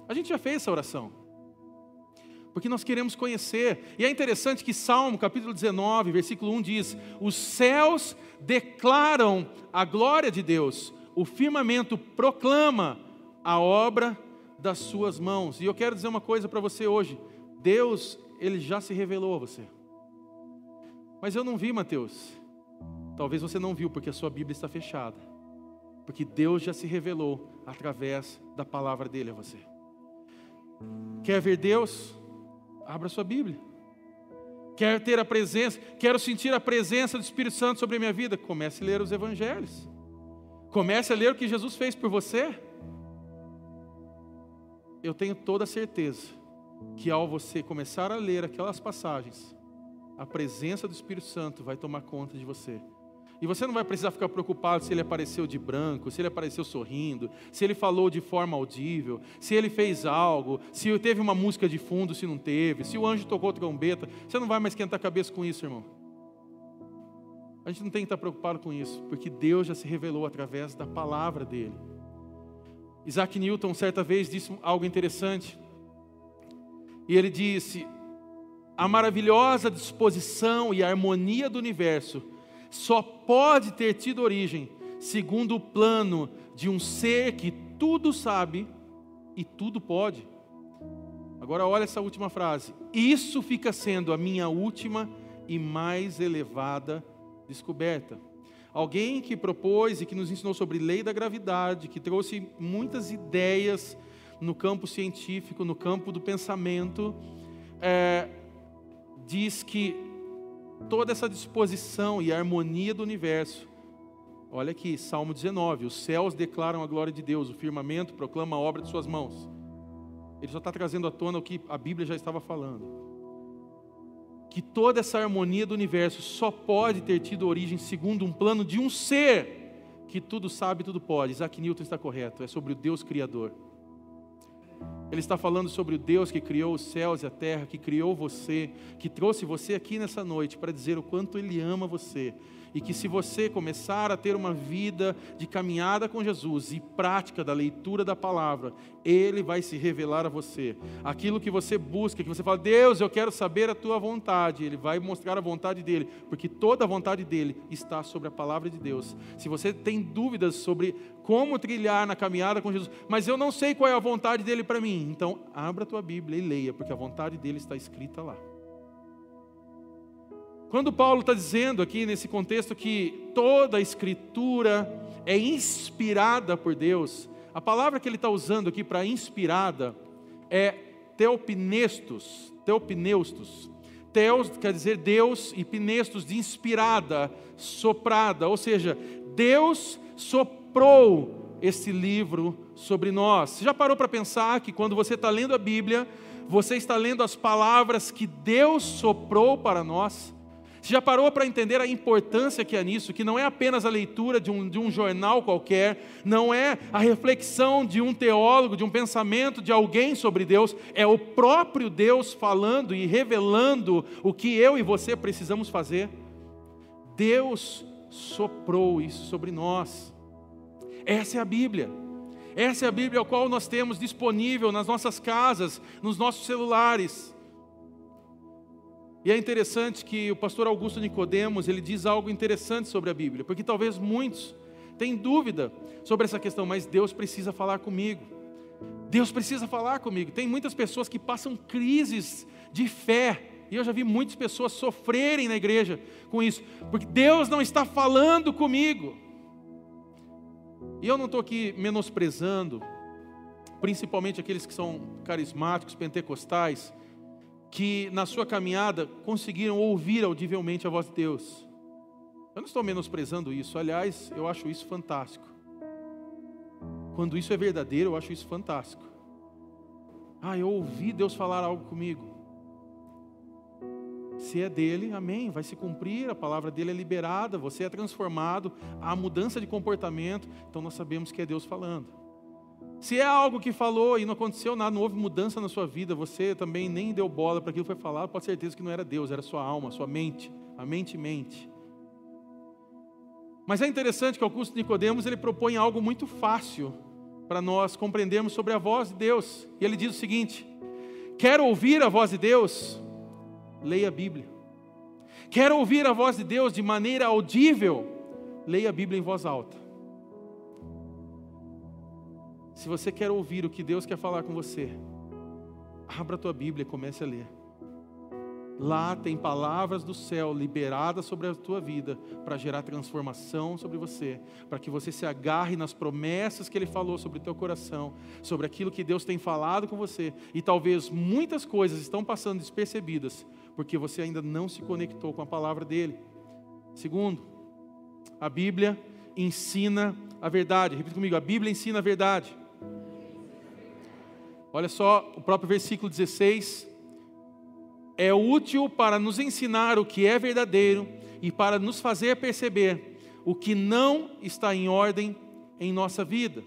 [SPEAKER 1] A gente já fez essa oração. Porque nós queremos conhecer. E é interessante que Salmo, capítulo 19, versículo 1 diz: Os céus declaram a glória de Deus, o firmamento proclama a obra das suas mãos. E eu quero dizer uma coisa para você hoje: Deus, ele já se revelou a você. Mas eu não vi, Mateus. Talvez você não viu porque a sua Bíblia está fechada. Porque Deus já se revelou através da palavra dele a você. Quer ver Deus? Abra sua Bíblia. Quer ter a presença, quero sentir a presença do Espírito Santo sobre a minha vida? Comece a ler os evangelhos. Comece a ler o que Jesus fez por você. Eu tenho toda a certeza que ao você começar a ler aquelas passagens, a presença do Espírito Santo vai tomar conta de você e você não vai precisar ficar preocupado se ele apareceu de branco, se ele apareceu sorrindo, se ele falou de forma audível, se ele fez algo, se teve uma música de fundo, se não teve, se o anjo tocou trombeta. Você não vai mais esquentar a cabeça com isso, irmão. A gente não tem que estar preocupado com isso, porque Deus já se revelou através da palavra dele. Isaac Newton, certa vez, disse algo interessante. E ele disse: a maravilhosa disposição e harmonia do universo só pode ter tido origem segundo o plano de um ser que tudo sabe e tudo pode. Agora, olha essa última frase. Isso fica sendo a minha última e mais elevada descoberta. Alguém que propôs e que nos ensinou sobre lei da gravidade, que trouxe muitas ideias no campo científico, no campo do pensamento, é, diz que toda essa disposição e harmonia do universo, olha aqui, Salmo 19: os céus declaram a glória de Deus, o firmamento proclama a obra de Suas mãos. Ele só está trazendo à tona o que a Bíblia já estava falando que toda essa harmonia do universo só pode ter tido origem segundo um plano de um ser que tudo sabe, tudo pode. Isaac Newton está correto, é sobre o Deus Criador. Ele está falando sobre o Deus que criou os céus e a terra, que criou você, que trouxe você aqui nessa noite para dizer o quanto Ele ama você e que se você começar a ter uma vida de caminhada com Jesus e prática da leitura da palavra, Ele vai se revelar a você. Aquilo que você busca, que você fala, Deus, eu quero saber a tua vontade, Ele vai mostrar a vontade dEle, porque toda a vontade dEle está sobre a palavra de Deus. Se você tem dúvidas sobre como trilhar na caminhada com Jesus, mas eu não sei qual é a vontade dEle para mim, então abra a tua Bíblia e leia, porque a vontade dEle está escrita lá. Quando Paulo está dizendo aqui nesse contexto que toda a escritura é inspirada por Deus, a palavra que ele está usando aqui para inspirada é teopnestos, teopneustos. Teos quer dizer Deus e pnestos de inspirada, soprada, ou seja, Deus soprou esse livro sobre nós. Você já parou para pensar que quando você está lendo a Bíblia, você está lendo as palavras que Deus soprou para nós? Você já parou para entender a importância que há nisso? Que não é apenas a leitura de um, de um jornal qualquer, não é a reflexão de um teólogo, de um pensamento de alguém sobre Deus, é o próprio Deus falando e revelando o que eu e você precisamos fazer. Deus soprou isso sobre nós. Essa é a Bíblia. Essa é a Bíblia a qual nós temos disponível nas nossas casas, nos nossos celulares. E é interessante que o pastor Augusto Nicodemos, ele diz algo interessante sobre a Bíblia, porque talvez muitos tenham dúvida sobre essa questão, mas Deus precisa falar comigo. Deus precisa falar comigo. Tem muitas pessoas que passam crises de fé, e eu já vi muitas pessoas sofrerem na igreja com isso, porque Deus não está falando comigo. E eu não estou aqui menosprezando, principalmente aqueles que são carismáticos, pentecostais, que na sua caminhada conseguiram ouvir audivelmente a voz de Deus. Eu não estou menosprezando isso, aliás, eu acho isso fantástico. Quando isso é verdadeiro, eu acho isso fantástico. Ah, eu ouvi Deus falar algo comigo. Se é dele, amém, vai se cumprir, a palavra dele é liberada, você é transformado, há mudança de comportamento, então nós sabemos que é Deus falando. Se é algo que falou e não aconteceu nada, não houve mudança na sua vida, você também nem deu bola para aquilo que foi falado, pode ter certeza que não era Deus, era sua alma, sua mente. A mente mente. Mas é interessante que Augusto Nicodemos ele propõe algo muito fácil para nós compreendermos sobre a voz de Deus. E ele diz o seguinte: quer ouvir a voz de Deus? Leia a Bíblia. Quer ouvir a voz de Deus de maneira audível? Leia a Bíblia em voz alta. Se você quer ouvir o que Deus quer falar com você, abra a tua Bíblia e comece a ler. Lá tem palavras do céu liberadas sobre a tua vida para gerar transformação sobre você, para que você se agarre nas promessas que Ele falou sobre o teu coração, sobre aquilo que Deus tem falado com você. E talvez muitas coisas estão passando despercebidas, porque você ainda não se conectou com a palavra dEle. Segundo, a Bíblia ensina a verdade. Repita comigo: a Bíblia ensina a verdade. Olha só o próprio versículo 16. É útil para nos ensinar o que é verdadeiro e para nos fazer perceber o que não está em ordem em nossa vida.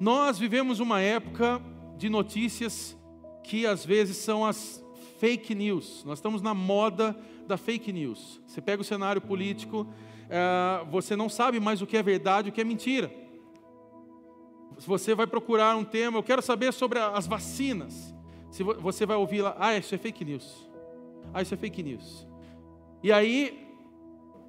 [SPEAKER 1] Nós vivemos uma época de notícias que às vezes são as fake news. Nós estamos na moda da fake news. Você pega o cenário político, eh, você não sabe mais o que é verdade e o que é mentira. Se você vai procurar um tema, eu quero saber sobre as vacinas. Se você vai ouvir lá, ah, isso é fake news. Ah, isso é fake news. E aí,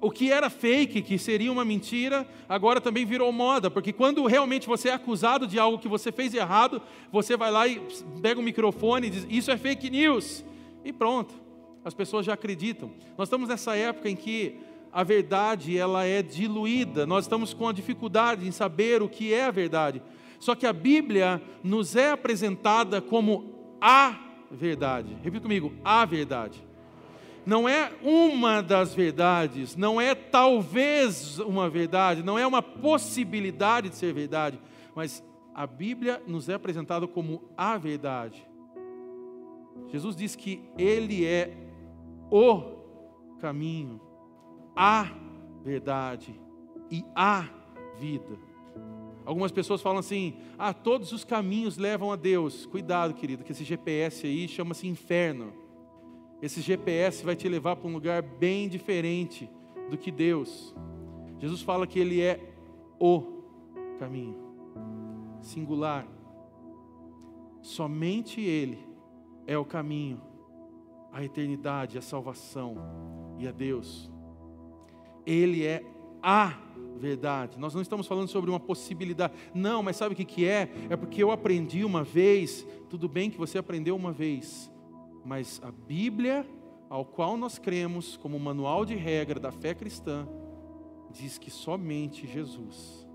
[SPEAKER 1] o que era fake, que seria uma mentira, agora também virou moda, porque quando realmente você é acusado de algo que você fez errado, você vai lá e pega o microfone e diz: Isso é fake news. E pronto, as pessoas já acreditam. Nós estamos nessa época em que a verdade ela é diluída, nós estamos com a dificuldade em saber o que é a verdade. Só que a Bíblia nos é apresentada como a verdade. Repita comigo: a verdade. Não é uma das verdades, não é talvez uma verdade, não é uma possibilidade de ser verdade, mas a Bíblia nos é apresentada como a verdade. Jesus diz que Ele é o caminho, a verdade e a vida. Algumas pessoas falam assim: ah, todos os caminhos levam a Deus. Cuidado, querido, que esse GPS aí chama-se inferno. Esse GPS vai te levar para um lugar bem diferente do que Deus. Jesus fala que Ele é o caminho, singular. Somente Ele é o caminho, a eternidade, a salvação e a Deus. Ele é a verdade. Nós não estamos falando sobre uma possibilidade. Não, mas sabe o que, que é? É porque eu aprendi uma vez. Tudo bem que você aprendeu uma vez. Mas a Bíblia, ao qual nós cremos como manual de regra da fé cristã, diz que somente Jesus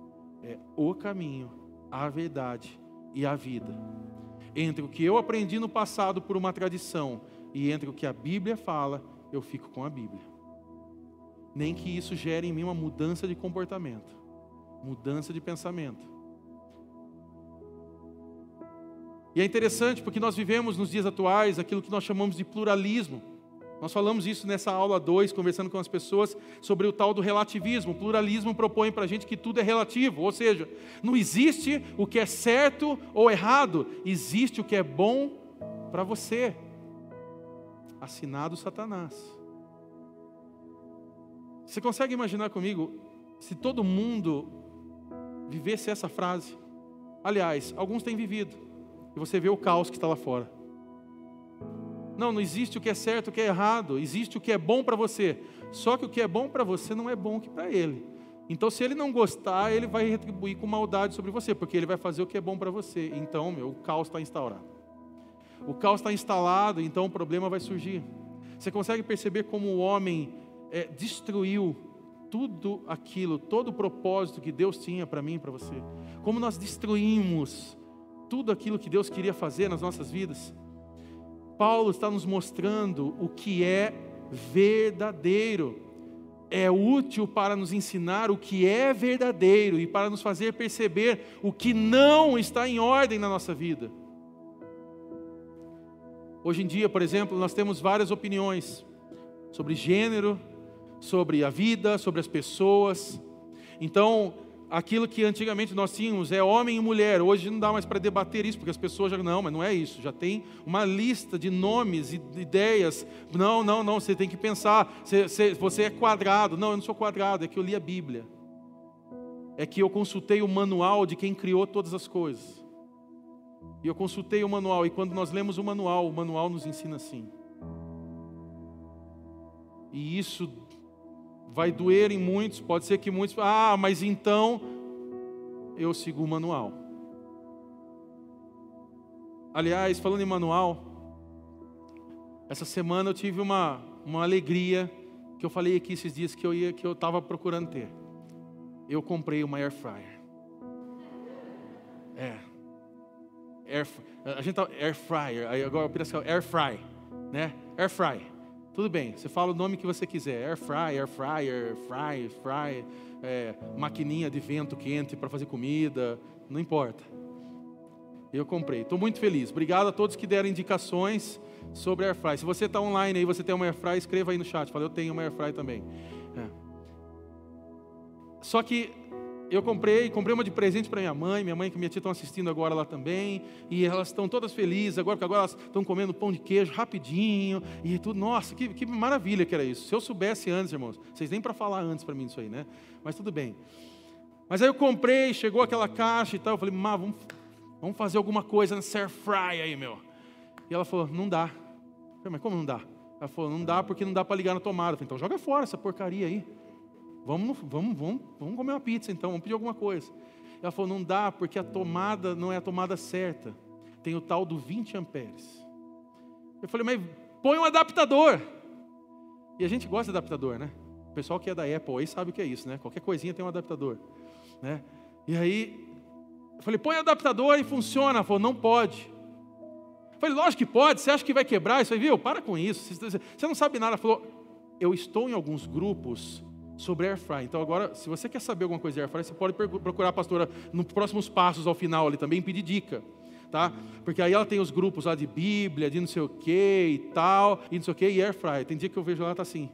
[SPEAKER 1] é o caminho, a verdade e a vida. Entre o que eu aprendi no passado por uma tradição e entre o que a Bíblia fala, eu fico com a Bíblia nem que isso gere em mim uma mudança de comportamento, mudança de pensamento. E é interessante porque nós vivemos nos dias atuais aquilo que nós chamamos de pluralismo. Nós falamos isso nessa aula 2, conversando com as pessoas, sobre o tal do relativismo. O pluralismo propõe para a gente que tudo é relativo, ou seja, não existe o que é certo ou errado, existe o que é bom para você. Assinado Satanás. Você consegue imaginar comigo se todo mundo vivesse essa frase? Aliás, alguns têm vivido, e você vê o caos que está lá fora. Não, não existe o que é certo, o que é errado, existe o que é bom para você. Só que o que é bom para você não é bom que para ele. Então, se ele não gostar, ele vai retribuir com maldade sobre você, porque ele vai fazer o que é bom para você. Então, meu, o caos está instaurado. O caos está instalado, então o problema vai surgir. Você consegue perceber como o homem é, destruiu tudo aquilo, todo o propósito que Deus tinha para mim e para você. Como nós destruímos tudo aquilo que Deus queria fazer nas nossas vidas. Paulo está nos mostrando o que é verdadeiro. É útil para nos ensinar o que é verdadeiro e para nos fazer perceber o que não está em ordem na nossa vida. Hoje em dia, por exemplo, nós temos várias opiniões sobre gênero, sobre a vida, sobre as pessoas. Então, aquilo que antigamente nós tínhamos é homem e mulher. Hoje não dá mais para debater isso, porque as pessoas já não, mas não é isso. Já tem uma lista de nomes e ideias. Não, não, não. Você tem que pensar. Você, você, é quadrado. Não, eu não sou quadrado. É que eu li a Bíblia. É que eu consultei o manual de quem criou todas as coisas. E eu consultei o manual. E quando nós lemos o manual, o manual nos ensina assim. E isso vai doer em muitos, pode ser que muitos, ah, mas então eu sigo o manual. Aliás, falando em manual, essa semana eu tive uma, uma alegria que eu falei aqui esses dias que eu ia que eu estava procurando ter. Eu comprei uma air fryer. É. Air, a gente tá air fryer, aí agora eu air fry, né? Air fry. Tudo bem, você fala o nome que você quiser, air fry, air fryer, fry, fry, é, maquininha de vento quente para fazer comida, não importa. Eu comprei, estou muito feliz. Obrigado a todos que deram indicações sobre air fry. Se você está online aí, você tem uma air fry, escreva aí no chat. Fala, eu tenho uma air fry também. É. Só que eu comprei, comprei uma de presente para minha mãe, minha mãe e minha tia estão assistindo agora lá também, e elas estão todas felizes agora, porque agora elas estão comendo pão de queijo rapidinho, e tudo, nossa, que, que maravilha que era isso. Se eu soubesse antes, irmãos, vocês nem para falar antes para mim disso aí, né? Mas tudo bem. Mas aí eu comprei, chegou aquela caixa e tal. Eu falei, Má, vamos, vamos fazer alguma coisa nessa air fry aí, meu. E ela falou, não dá. Eu falei, mas como não dá? Ela falou, não dá porque não dá para ligar na tomada. Eu falei, então joga fora essa porcaria aí. Vamos, vamos, vamos, vamos comer uma pizza então, vamos pedir alguma coisa. Ela falou, não dá porque a tomada não é a tomada certa. Tem o tal do 20 amperes. Eu falei, mas põe um adaptador. E a gente gosta de adaptador, né? O pessoal que é da Apple aí sabe o que é isso, né? Qualquer coisinha tem um adaptador, né? E aí, eu falei, põe adaptador e funciona. Ela falou, não pode. Eu falei, lógico que pode, você acha que vai quebrar? Isso aí, viu? Para com isso. Você não sabe nada. Ela falou, eu estou em alguns grupos sobre air fry. Então agora, se você quer saber alguma coisa de air fry, você pode procurar a pastora nos próximos passos ao final ali também, pedir dica. Tá? Porque aí ela tem os grupos lá de Bíblia, de não sei o que e tal, e não sei o que, e air fry. Tem dia que eu vejo lá, tá assim,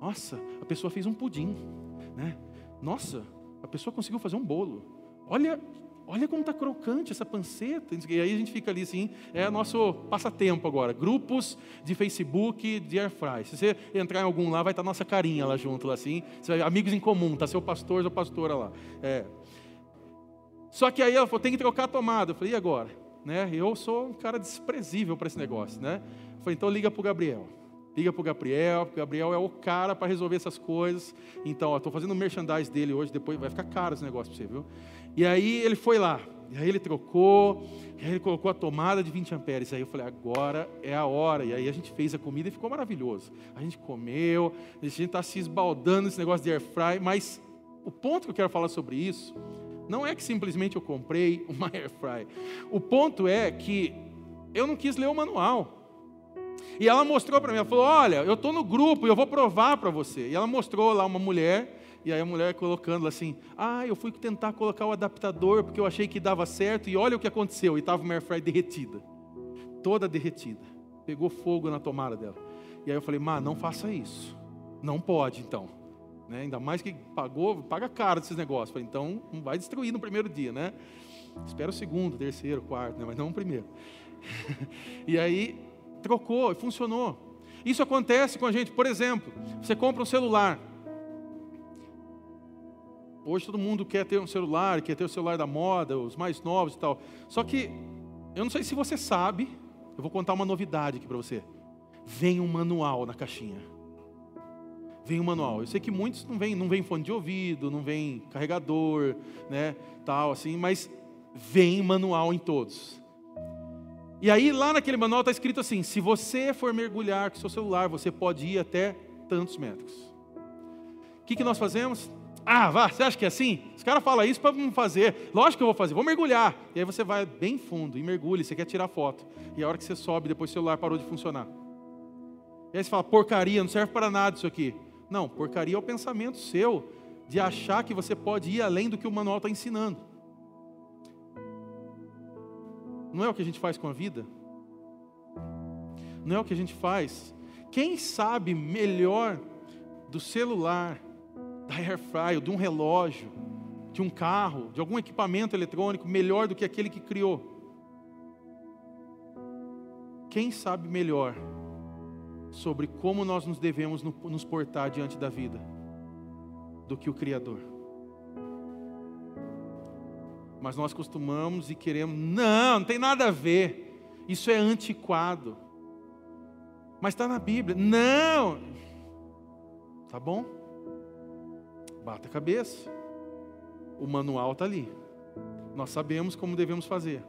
[SPEAKER 1] nossa, a pessoa fez um pudim, né? Nossa, a pessoa conseguiu fazer um bolo. Olha, olha como está crocante essa panceta. E aí a gente fica ali assim, é nosso passatempo agora. Grupos de Facebook de Airfry. Se você entrar em algum lá, vai estar tá nossa carinha lá junto, lá assim. Amigos em comum, tá seu pastor ou pastora lá. É. Só que aí ela falou, tem que trocar a tomada. Eu falei, e agora? Né? Eu sou um cara desprezível para esse negócio, né? Eu falei, então liga para o Gabriel. Liga para o Gabriel, porque o Gabriel é o cara para resolver essas coisas. Então, estou fazendo o merchandise dele hoje, depois vai ficar caro esse negócio para você, viu? E aí ele foi lá, e aí ele trocou, e aí ele colocou a tomada de 20 amperes. Aí eu falei, agora é a hora. E aí a gente fez a comida e ficou maravilhoso. A gente comeu, a gente está se esbaldando nesse negócio de air fry, mas o ponto que eu quero falar sobre isso não é que simplesmente eu comprei uma air fry. O ponto é que eu não quis ler o manual. E ela mostrou para mim, ela falou: Olha, eu estou no grupo e eu vou provar para você. E ela mostrou lá uma mulher, e aí a mulher colocando assim: Ah, eu fui tentar colocar o adaptador porque eu achei que dava certo, e olha o que aconteceu. E estava uma airfryer derretida, toda derretida, pegou fogo na tomada dela. E aí eu falei: Má, não faça isso, não pode então. Né? Ainda mais que pagou, paga caro desses negócios. Falei, então não vai destruir no primeiro dia, né? Espera o segundo, terceiro, quarto, né? mas não o primeiro. e aí trocou e funcionou. Isso acontece com a gente, por exemplo, você compra um celular. Hoje todo mundo quer ter um celular, quer ter o celular da moda, os mais novos e tal. Só que eu não sei se você sabe, eu vou contar uma novidade aqui para você. Vem um manual na caixinha. Vem um manual. Eu sei que muitos não vem, não vem fone de ouvido, não vem carregador, né, tal assim, mas vem manual em todos. E aí, lá naquele manual está escrito assim: se você for mergulhar com seu celular, você pode ir até tantos metros. O que, que nós fazemos? Ah, vá, você acha que é assim? Os caras falam isso para não fazer. Lógico que eu vou fazer, vou mergulhar. E aí você vai bem fundo e mergulha, você quer tirar foto. E a hora que você sobe, depois o celular parou de funcionar. E aí você fala, porcaria, não serve para nada isso aqui. Não, porcaria é o pensamento seu de achar que você pode ir além do que o manual está ensinando. Não é o que a gente faz com a vida? Não é o que a gente faz? Quem sabe melhor do celular, da airfryer, de um relógio, de um carro, de algum equipamento eletrônico melhor do que aquele que criou? Quem sabe melhor sobre como nós nos devemos nos portar diante da vida do que o Criador? Mas nós costumamos e queremos, não, não tem nada a ver, isso é antiquado. Mas está na Bíblia, não, tá bom? Bata a cabeça, o manual está ali, nós sabemos como devemos fazer.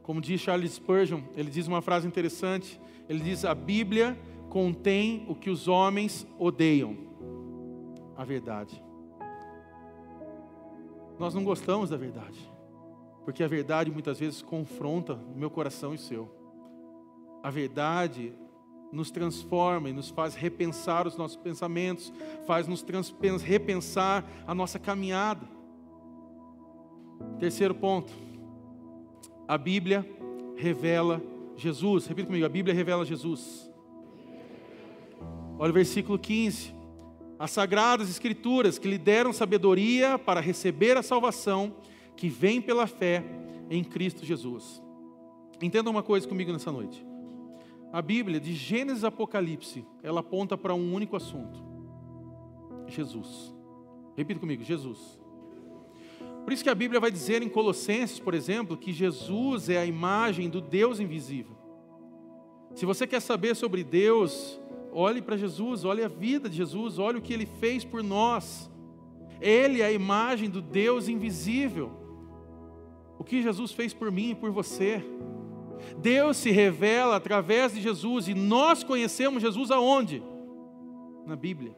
[SPEAKER 1] Como diz Charles Spurgeon, ele diz uma frase interessante, ele diz: a Bíblia contém o que os homens odeiam, a verdade. Nós não gostamos da verdade, porque a verdade muitas vezes confronta o meu coração e o seu. A verdade nos transforma e nos faz repensar os nossos pensamentos, faz nos repensar a nossa caminhada. Terceiro ponto, a Bíblia revela Jesus. Repita comigo, a Bíblia revela Jesus. Olha o versículo 15 as sagradas escrituras que lhe deram sabedoria para receber a salvação que vem pela fé em Cristo Jesus. Entenda uma coisa comigo nessa noite. A Bíblia, de Gênesis a Apocalipse, ela aponta para um único assunto: Jesus. Repita comigo: Jesus. Por isso que a Bíblia vai dizer em Colossenses, por exemplo, que Jesus é a imagem do Deus invisível. Se você quer saber sobre Deus, olhe para Jesus, olhe a vida de Jesus, olhe o que ele fez por nós. Ele é a imagem do Deus invisível. O que Jesus fez por mim e por você. Deus se revela através de Jesus e nós conhecemos Jesus aonde? Na Bíblia.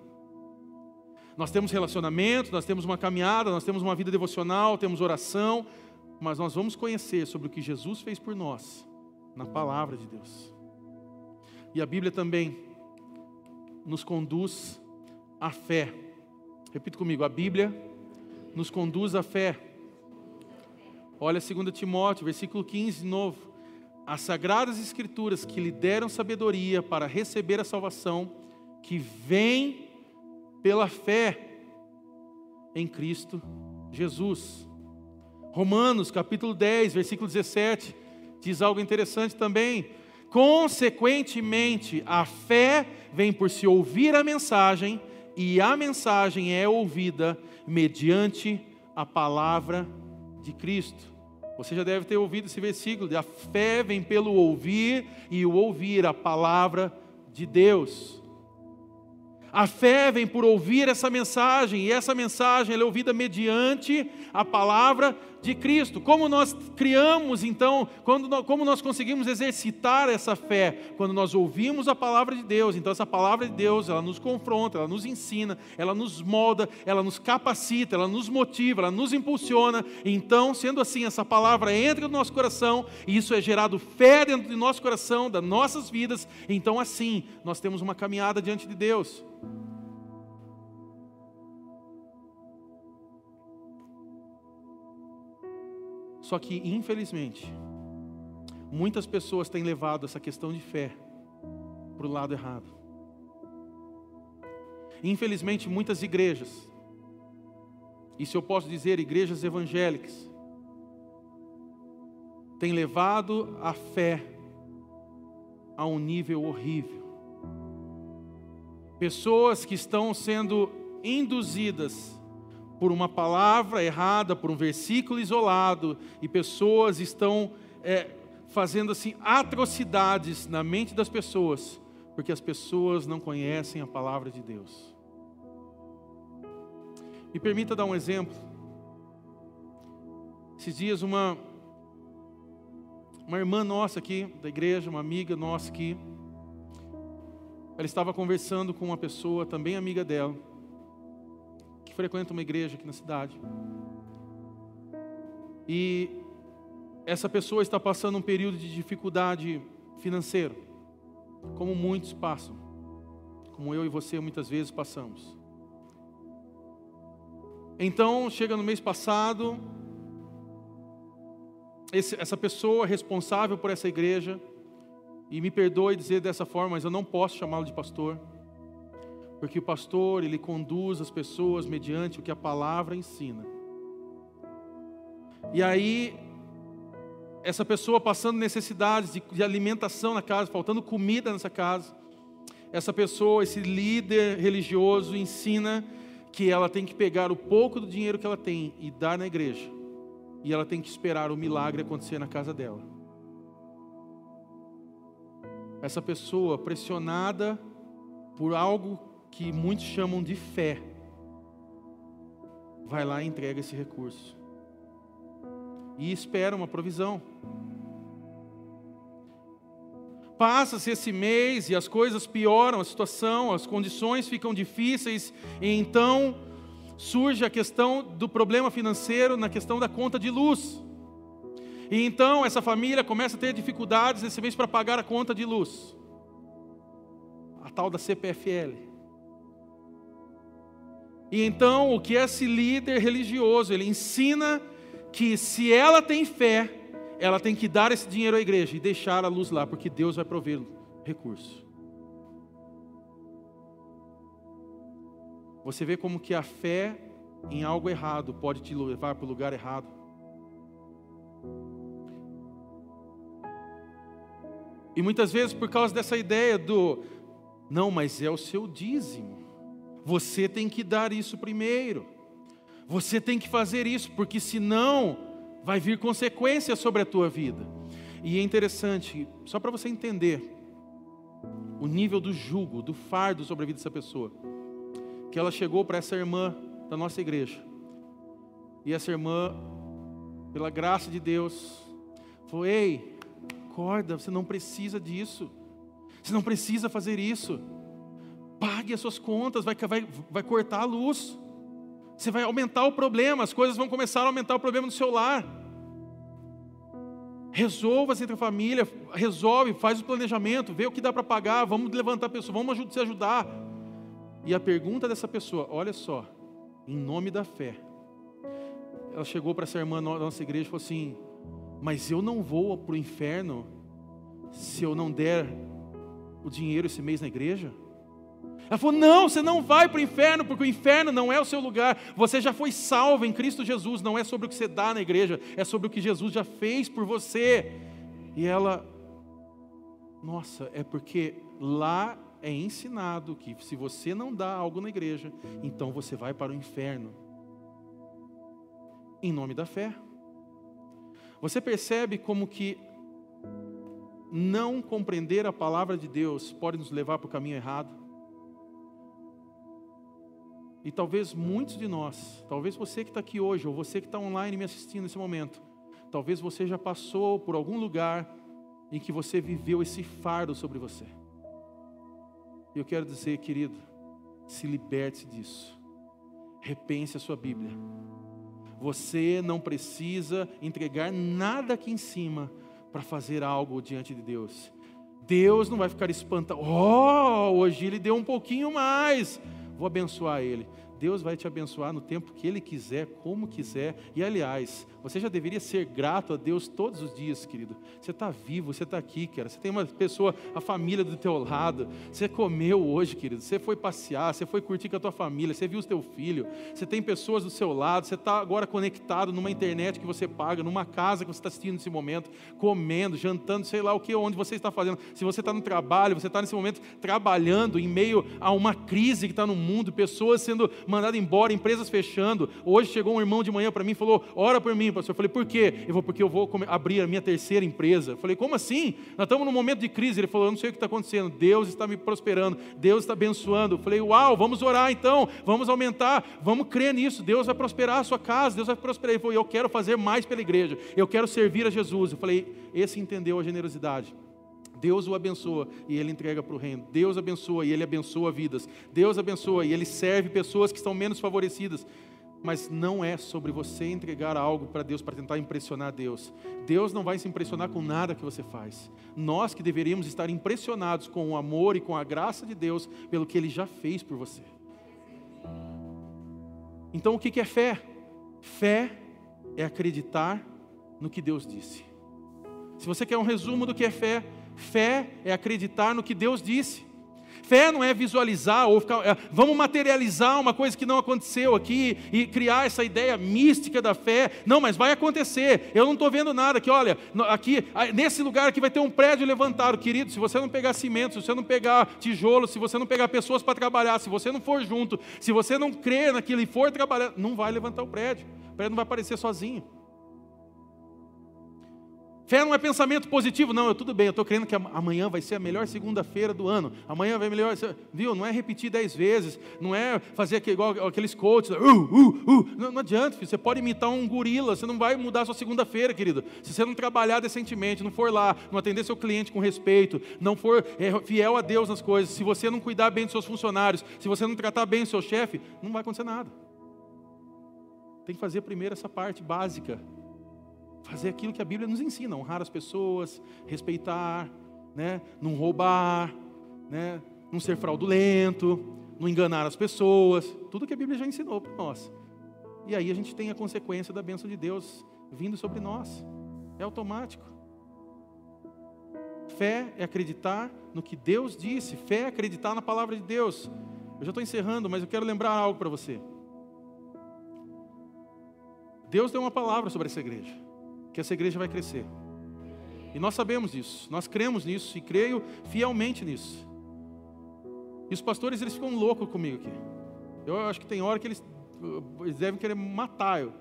[SPEAKER 1] Nós temos relacionamento, nós temos uma caminhada, nós temos uma vida devocional, temos oração, mas nós vamos conhecer sobre o que Jesus fez por nós na palavra de Deus. E a Bíblia também nos conduz à fé. Repita comigo, a Bíblia nos conduz à fé. Olha 2 Timóteo, versículo 15 de novo. As sagradas escrituras que lhe deram sabedoria para receber a salvação que vem pela fé em Cristo Jesus. Romanos capítulo 10, versículo 17, diz algo interessante também. Consequentemente, a fé vem por se ouvir a mensagem, e a mensagem é ouvida mediante a palavra de Cristo. Você já deve ter ouvido esse versículo: a fé vem pelo ouvir, e o ouvir a palavra de Deus. A fé vem por ouvir essa mensagem, e essa mensagem é ouvida mediante a palavra de Cristo. Como nós criamos, então, quando, como nós conseguimos exercitar essa fé? Quando nós ouvimos a palavra de Deus. Então, essa palavra de Deus, ela nos confronta, ela nos ensina, ela nos molda, ela nos capacita, ela nos motiva, ela nos impulsiona. Então, sendo assim, essa palavra entra no nosso coração, e isso é gerado fé dentro do nosso coração, das nossas vidas. Então, assim, nós temos uma caminhada diante de Deus. Só que, infelizmente, muitas pessoas têm levado essa questão de fé para o lado errado. Infelizmente, muitas igrejas, e se eu posso dizer, igrejas evangélicas, têm levado a fé a um nível horrível. Pessoas que estão sendo induzidas por uma palavra errada, por um versículo isolado, e pessoas estão é, fazendo assim atrocidades na mente das pessoas, porque as pessoas não conhecem a palavra de Deus. Me permita dar um exemplo. Esses dias uma uma irmã nossa aqui da igreja, uma amiga nossa aqui, ela estava conversando com uma pessoa também amiga dela frequenta uma igreja aqui na cidade. E essa pessoa está passando um período de dificuldade financeira, como muitos passam, como eu e você muitas vezes passamos. Então, chega no mês passado, esse, essa pessoa responsável por essa igreja, e me perdoe dizer dessa forma, mas eu não posso chamá-lo de pastor porque o pastor, ele conduz as pessoas mediante o que a palavra ensina. E aí, essa pessoa passando necessidades de, de alimentação na casa, faltando comida nessa casa, essa pessoa, esse líder religioso, ensina que ela tem que pegar o pouco do dinheiro que ela tem e dar na igreja. E ela tem que esperar o milagre acontecer na casa dela. Essa pessoa pressionada por algo que muitos chamam de fé, vai lá e entrega esse recurso. E espera uma provisão. Passa-se esse mês e as coisas pioram, a situação, as condições ficam difíceis, e então surge a questão do problema financeiro na questão da conta de luz. E então essa família começa a ter dificuldades esse mês para pagar a conta de luz. A tal da CPFL. E então, o que esse líder religioso, ele ensina que se ela tem fé, ela tem que dar esse dinheiro à igreja e deixar a luz lá, porque Deus vai prover recurso. Você vê como que a fé em algo errado pode te levar para o lugar errado. E muitas vezes por causa dessa ideia do não, mas é o seu dízimo. Você tem que dar isso primeiro. Você tem que fazer isso, porque senão vai vir consequências sobre a tua vida. E é interessante, só para você entender o nível do jugo, do fardo sobre a vida dessa pessoa, que ela chegou para essa irmã da nossa igreja. E essa irmã, pela graça de Deus, falou: Ei, acorda, você não precisa disso. Você não precisa fazer isso. Pague as suas contas, vai, vai, vai cortar a luz. Você vai aumentar o problema, as coisas vão começar a aumentar o problema no seu lar. Resolva entre a família, resolve, faz o planejamento, vê o que dá para pagar, vamos levantar a pessoa, vamos se ajudar. E a pergunta dessa pessoa, olha só, em nome da fé, ela chegou para essa irmã da nossa igreja e falou assim: Mas eu não vou para o inferno se eu não der o dinheiro esse mês na igreja? Ela falou: Não, você não vai para o inferno, porque o inferno não é o seu lugar. Você já foi salvo em Cristo Jesus. Não é sobre o que você dá na igreja, é sobre o que Jesus já fez por você. E ela, nossa, é porque lá é ensinado que se você não dá algo na igreja, então você vai para o inferno. Em nome da fé. Você percebe como que não compreender a palavra de Deus pode nos levar para o caminho errado? E talvez muitos de nós, talvez você que está aqui hoje, ou você que está online me assistindo nesse momento, talvez você já passou por algum lugar em que você viveu esse fardo sobre você. E eu quero dizer, querido, se liberte disso. Repense a sua Bíblia. Você não precisa entregar nada aqui em cima para fazer algo diante de Deus. Deus não vai ficar espantado. Oh, hoje ele deu um pouquinho mais vou abençoar ele. Deus vai te abençoar no tempo que Ele quiser, como quiser. E aliás, você já deveria ser grato a Deus todos os dias, querido. Você está vivo, você está aqui, cara. Você tem uma pessoa, a família do teu lado. Você comeu hoje, querido. Você foi passear, você foi curtir com a tua família, você viu o teu filho. Você tem pessoas do seu lado. Você está agora conectado numa internet que você paga, numa casa que você está assistindo nesse momento, comendo, jantando, sei lá o que, onde você está fazendo. Se você está no trabalho, você está nesse momento trabalhando em meio a uma crise que está no mundo, pessoas sendo mandado embora, empresas fechando. Hoje chegou um irmão de manhã para mim e falou: Ora por mim, pastor. Eu falei: Por quê? Ele falou: Porque eu vou abrir a minha terceira empresa. Eu falei: Como assim? Nós estamos num momento de crise. Ele falou: Eu não sei o que está acontecendo. Deus está me prosperando, Deus está abençoando. Eu falei: Uau, vamos orar então, vamos aumentar, vamos crer nisso. Deus vai prosperar a sua casa, Deus vai prosperar. Ele falou: Eu quero fazer mais pela igreja, eu quero servir a Jesus. Eu falei: Esse entendeu a generosidade. Deus o abençoa e ele entrega para o reino. Deus abençoa e ele abençoa vidas. Deus abençoa e ele serve pessoas que estão menos favorecidas. Mas não é sobre você entregar algo para Deus para tentar impressionar Deus. Deus não vai se impressionar com nada que você faz. Nós que deveríamos estar impressionados com o amor e com a graça de Deus pelo que Ele já fez por você. Então o que é fé? Fé é acreditar no que Deus disse. Se você quer um resumo do que é fé, Fé é acreditar no que Deus disse. Fé não é visualizar ou ficar, é, vamos materializar uma coisa que não aconteceu aqui e criar essa ideia mística da fé. Não, mas vai acontecer. Eu não estou vendo nada aqui. Olha, aqui nesse lugar aqui vai ter um prédio levantado, querido. Se você não pegar cimento, se você não pegar tijolo, se você não pegar pessoas para trabalhar, se você não for junto, se você não crer naquilo e for trabalhar, não vai levantar o prédio. O prédio não vai aparecer sozinho. Fé não é pensamento positivo, não, eu tudo bem, eu estou crendo que amanhã vai ser a melhor segunda-feira do ano, amanhã vai melhor, viu? Não é repetir dez vezes, não é fazer aquele, igual aqueles coaches, uh, uh, uh. Não, não adianta, filho, você pode imitar um gorila, você não vai mudar a sua segunda-feira, querido. Se você não trabalhar decentemente, não for lá, não atender seu cliente com respeito, não for é, fiel a Deus nas coisas, se você não cuidar bem dos seus funcionários, se você não tratar bem o seu chefe, não vai acontecer nada. Tem que fazer primeiro essa parte básica fazer aquilo que a Bíblia nos ensina, honrar as pessoas, respeitar, né? não roubar, né? não ser fraudulento, não enganar as pessoas, tudo que a Bíblia já ensinou para nós. E aí a gente tem a consequência da bênção de Deus vindo sobre nós. É automático. Fé é acreditar no que Deus disse, fé é acreditar na palavra de Deus. Eu já estou encerrando, mas eu quero lembrar algo para você. Deus deu uma palavra sobre essa igreja que essa igreja vai crescer. E nós sabemos disso, nós cremos nisso e creio fielmente nisso. E os pastores eles ficam loucos comigo aqui. Eu acho que tem hora que eles eles devem querer matar eu.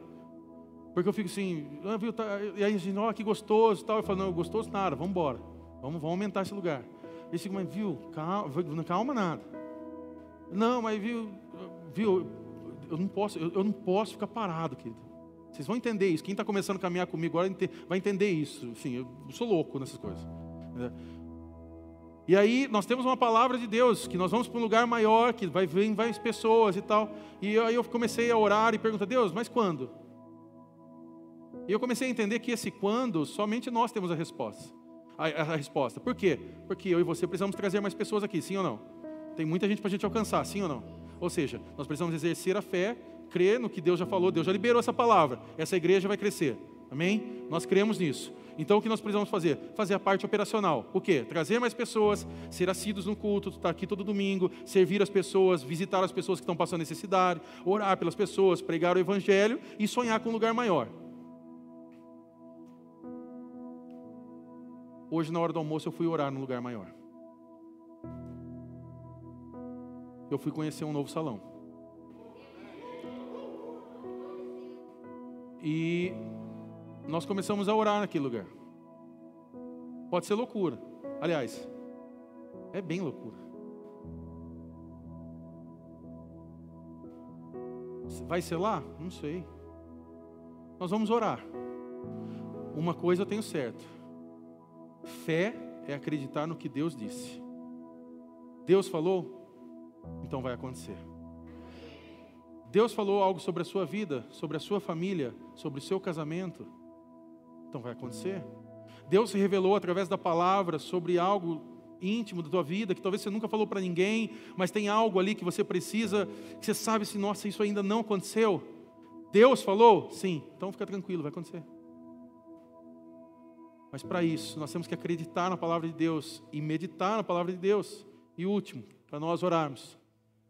[SPEAKER 1] Porque eu fico assim, ah, viu, tá, e aí gente, ó, que gostoso tal. Eu falo, não, gostoso nada, vamos embora. Vamos, vamos aumentar esse lugar. Eles ficam, mas viu, calma, calma nada. Não, mas viu, viu, eu não posso, eu, eu não posso ficar parado, querido. Vocês vão entender isso. Quem está começando a caminhar comigo agora vai entender isso. Enfim, eu sou louco nessas coisas. E aí nós temos uma palavra de Deus, que nós vamos para um lugar maior, que vai vir várias pessoas e tal. E aí eu comecei a orar e perguntar, Deus, mas quando? E eu comecei a entender que esse quando, somente nós temos a resposta. A, a, a resposta. Por quê? Porque eu e você precisamos trazer mais pessoas aqui, sim ou não? Tem muita gente para a gente alcançar, sim ou não? Ou seja, nós precisamos exercer a fé, crer no que Deus já falou, Deus já liberou essa palavra. Essa igreja vai crescer. Amém? Nós cremos nisso. Então o que nós precisamos fazer? Fazer a parte operacional. O quê? Trazer mais pessoas, ser assíduos no culto, estar aqui todo domingo, servir as pessoas, visitar as pessoas que estão passando necessidade, orar pelas pessoas, pregar o evangelho e sonhar com um lugar maior. Hoje, na hora do almoço, eu fui orar num lugar maior. Eu fui conhecer um novo salão. E nós começamos a orar naquele lugar. Pode ser loucura. Aliás, é bem loucura. Vai ser lá? Não sei. Nós vamos orar. Uma coisa eu tenho certo: fé é acreditar no que Deus disse. Deus falou, então vai acontecer. Deus falou algo sobre a sua vida, sobre a sua família, sobre o seu casamento, então vai acontecer. Deus se revelou através da palavra sobre algo íntimo da tua vida, que talvez você nunca falou para ninguém, mas tem algo ali que você precisa, que você sabe se, nossa, isso ainda não aconteceu. Deus falou? Sim, então fica tranquilo, vai acontecer. Mas para isso, nós temos que acreditar na palavra de Deus e meditar na palavra de Deus. E último, para nós orarmos,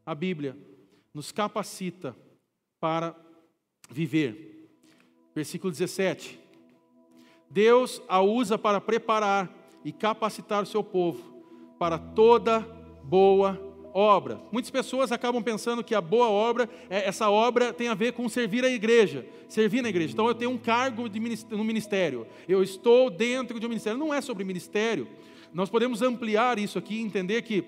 [SPEAKER 1] a Bíblia nos capacita para viver. Versículo 17. Deus a usa para preparar e capacitar o seu povo para toda boa obra. Muitas pessoas acabam pensando que a boa obra, é, essa obra tem a ver com servir a igreja, servir na igreja. Então eu tenho um cargo no ministério, eu estou dentro de um ministério. Não é sobre ministério. Nós podemos ampliar isso aqui e entender que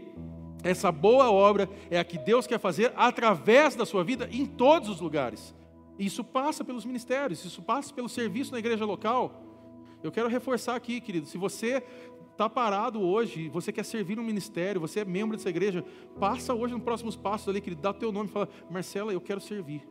[SPEAKER 1] essa boa obra é a que Deus quer fazer através da sua vida em todos os lugares. Isso passa pelos ministérios, isso passa pelo serviço na igreja local. Eu quero reforçar aqui, querido, se você está parado hoje, você quer servir no ministério, você é membro dessa igreja, passa hoje nos próximos passos ali, querido, dá teu nome e fala, Marcela, eu quero servir.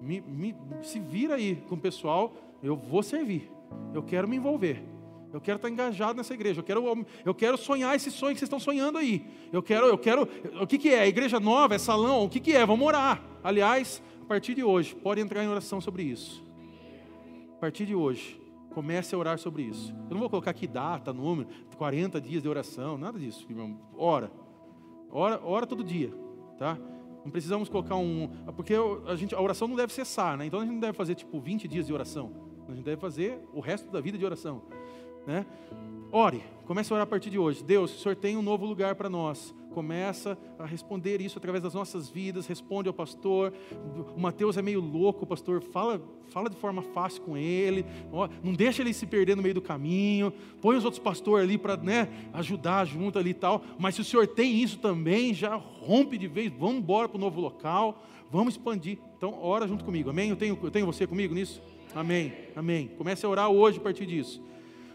[SPEAKER 1] Me, me, se vira aí com o pessoal, eu vou servir, eu quero me envolver. Eu quero estar engajado nessa igreja. Eu quero, eu quero sonhar esse sonho que vocês estão sonhando aí. Eu quero, eu quero. O que, que é? Igreja nova? É salão? O que, que é? Vamos orar. Aliás, a partir de hoje, pode entrar em oração sobre isso. A partir de hoje, Comece a orar sobre isso. Eu não vou colocar aqui data, número, 40 dias de oração, nada disso, irmão. Ora. Ora, ora todo dia, tá? Não precisamos colocar um. Porque a, gente, a oração não deve cessar, né? Então a gente não deve fazer tipo 20 dias de oração. A gente deve fazer o resto da vida de oração. Né? Ore, comece a orar a partir de hoje. Deus, o Senhor tem um novo lugar para nós começa a responder isso através das nossas vidas, responde ao pastor. O Mateus é meio louco, pastor, fala, fala de forma fácil com ele, não deixa ele se perder no meio do caminho, põe os outros pastores ali para né, ajudar junto ali e tal. Mas se o senhor tem isso também, já rompe de vez, vamos embora para o novo local, vamos expandir. Então, ora junto comigo, amém? Eu tenho, eu tenho você comigo nisso? Amém, amém. Comece a orar hoje a partir disso.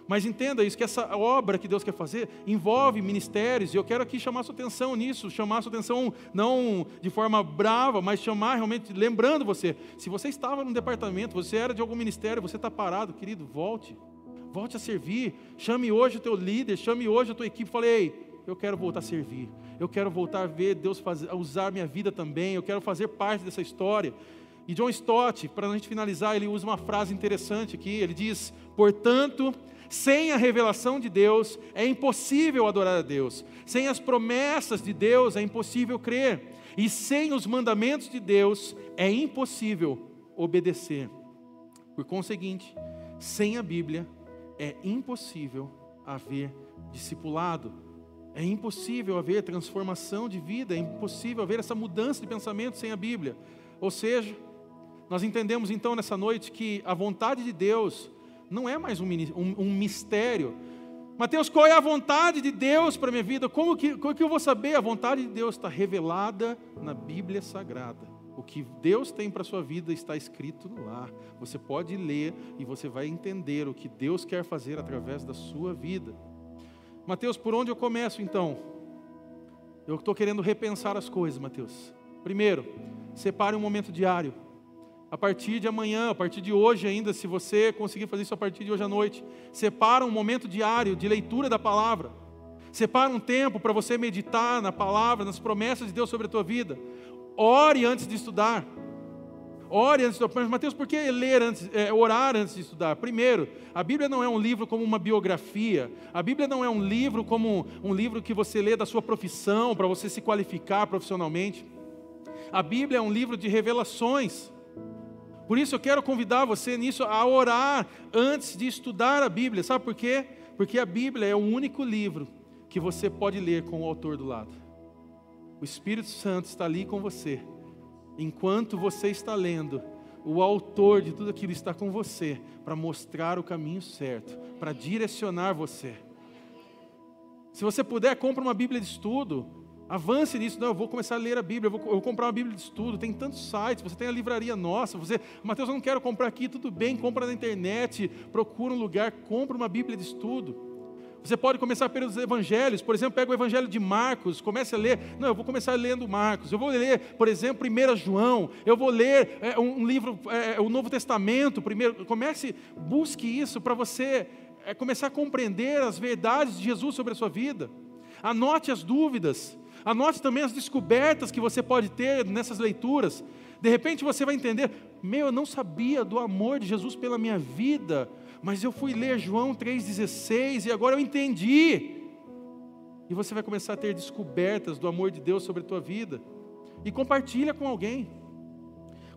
[SPEAKER 1] Mas entenda isso, que essa obra que Deus quer fazer envolve ministérios, e eu quero aqui chamar sua atenção nisso, chamar sua atenção não de forma brava, mas chamar realmente, lembrando você, se você estava num departamento, você era de algum ministério, você está parado, querido, volte, volte a servir, chame hoje o teu líder, chame hoje a tua equipe, falei, eu quero voltar a servir, eu quero voltar a ver Deus fazer, usar minha vida também, eu quero fazer parte dessa história. E John Stott, para a gente finalizar, ele usa uma frase interessante aqui, ele diz, portanto, sem a revelação de Deus é impossível adorar a Deus. Sem as promessas de Deus é impossível crer. E sem os mandamentos de Deus é impossível obedecer. Por conseguinte, sem a Bíblia é impossível haver discipulado. É impossível haver transformação de vida, é impossível haver essa mudança de pensamento sem a Bíblia. Ou seja, Nós entendemos então nessa noite que a vontade de Deus não é mais um, um, um mistério. Mateus, qual é a vontade de Deus para a minha vida? Como que, como que eu vou saber? A vontade de Deus está revelada na Bíblia Sagrada. O que Deus tem para a sua vida está escrito lá. Você pode ler e você vai entender o que Deus quer fazer através da sua vida. Mateus, por onde eu começo então? Eu estou querendo repensar as coisas, Mateus. Primeiro, separe um momento diário a partir de amanhã, a partir de hoje ainda, se você conseguir fazer isso a partir de hoje à noite, separa um momento diário de leitura da palavra. Separa um tempo para você meditar na palavra, nas promessas de Deus sobre a tua vida. Ore antes de estudar. Ore antes de estudar. Mas, Mateus, por que ler antes, é, orar antes de estudar? Primeiro, a Bíblia não é um livro como uma biografia. A Bíblia não é um livro como um livro que você lê da sua profissão, para você se qualificar profissionalmente. A Bíblia é um livro de revelações. Por isso eu quero convidar você nisso a orar antes de estudar a Bíblia. Sabe por quê? Porque a Bíblia é o único livro que você pode ler com o autor do lado. O Espírito Santo está ali com você. Enquanto você está lendo, o autor de tudo aquilo está com você para mostrar o caminho certo, para direcionar você. Se você puder, compre uma Bíblia de estudo, Avance nisso. Não, eu vou começar a ler a Bíblia, eu vou, eu vou, comprar uma Bíblia de estudo. Tem tantos sites, você tem a livraria nossa. Você, Mateus, eu não quero comprar aqui, tudo bem, compra na internet, procura um lugar, compra uma Bíblia de estudo. Você pode começar pelos evangelhos, por exemplo, pega o evangelho de Marcos, comece a ler. Não, eu vou começar lendo Marcos. Eu vou ler, por exemplo, 1 João. Eu vou ler é, um, livro, é, o Novo Testamento primeiro. Comece, busque isso para você é, começar a compreender as verdades de Jesus sobre a sua vida. Anote as dúvidas. Anote também as descobertas que você pode ter nessas leituras. De repente você vai entender: meu, eu não sabia do amor de Jesus pela minha vida, mas eu fui ler João 3,16 e agora eu entendi. E você vai começar a ter descobertas do amor de Deus sobre a tua vida. E compartilha com alguém.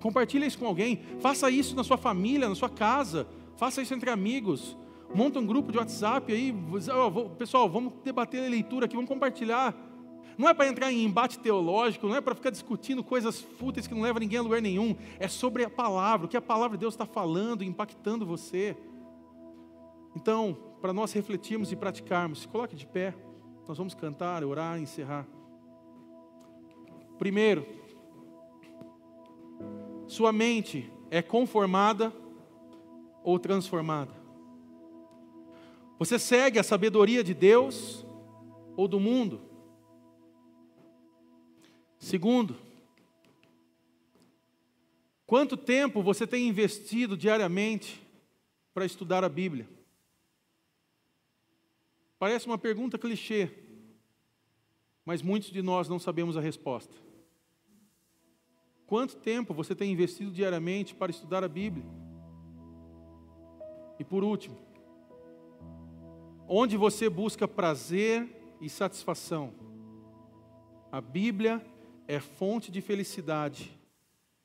[SPEAKER 1] Compartilha isso com alguém. Faça isso na sua família, na sua casa. Faça isso entre amigos. Monta um grupo de WhatsApp aí. Pessoal, vamos debater a leitura aqui, vamos compartilhar. Não é para entrar em embate teológico, não é para ficar discutindo coisas fúteis que não levam ninguém a lugar nenhum. É sobre a palavra, o que a palavra de Deus está falando, impactando você. Então, para nós refletirmos e praticarmos, se coloque de pé. Nós vamos cantar, orar, encerrar. Primeiro, sua mente é conformada ou transformada? Você segue a sabedoria de Deus ou do mundo? Segundo, quanto tempo você tem investido diariamente para estudar a Bíblia? Parece uma pergunta clichê, mas muitos de nós não sabemos a resposta. Quanto tempo você tem investido diariamente para estudar a Bíblia? E por último, onde você busca prazer e satisfação? A Bíblia é fonte de felicidade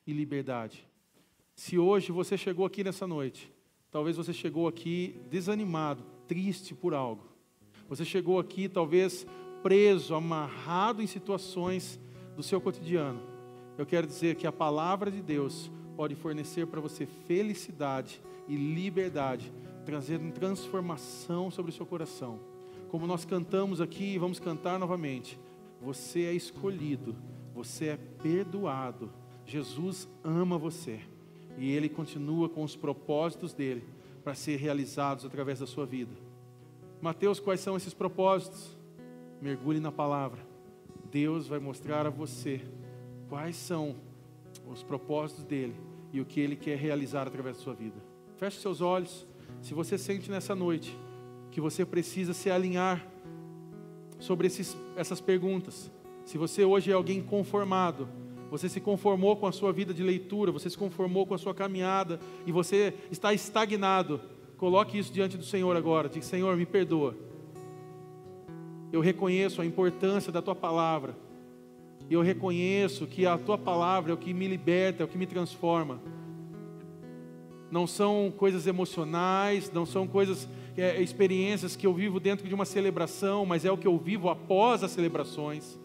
[SPEAKER 1] e liberdade. Se hoje você chegou aqui nessa noite, talvez você chegou aqui desanimado, triste por algo. Você chegou aqui talvez preso, amarrado em situações do seu cotidiano. Eu quero dizer que a palavra de Deus pode fornecer para você felicidade e liberdade, trazendo transformação sobre o seu coração. Como nós cantamos aqui e vamos cantar novamente, você é escolhido você é perdoado. Jesus ama você. E Ele continua com os propósitos dele para ser realizados através da sua vida. Mateus, quais são esses propósitos? Mergulhe na palavra. Deus vai mostrar a você quais são os propósitos dele e o que ele quer realizar através da sua vida. Feche seus olhos. Se você sente nessa noite que você precisa se alinhar sobre esses, essas perguntas, se você hoje é alguém conformado, você se conformou com a sua vida de leitura, você se conformou com a sua caminhada e você está estagnado, coloque isso diante do Senhor agora. Diga: Senhor, me perdoa. Eu reconheço a importância da tua palavra. Eu reconheço que a tua palavra é o que me liberta, é o que me transforma. Não são coisas emocionais, não são coisas, é, experiências que eu vivo dentro de uma celebração, mas é o que eu vivo após as celebrações.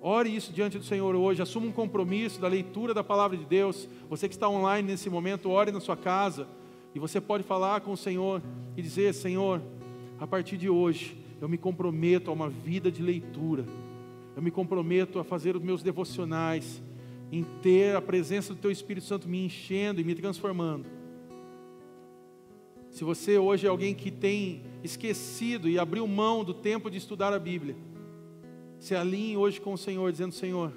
[SPEAKER 1] Ore isso diante do Senhor hoje, assuma um compromisso da leitura da palavra de Deus. Você que está online nesse momento, ore na sua casa. E você pode falar com o Senhor e dizer: Senhor, a partir de hoje, eu me comprometo a uma vida de leitura. Eu me comprometo a fazer os meus devocionais, em ter a presença do Teu Espírito Santo me enchendo e me transformando. Se você hoje é alguém que tem esquecido e abriu mão do tempo de estudar a Bíblia, se alinhe hoje com o Senhor, dizendo: Senhor,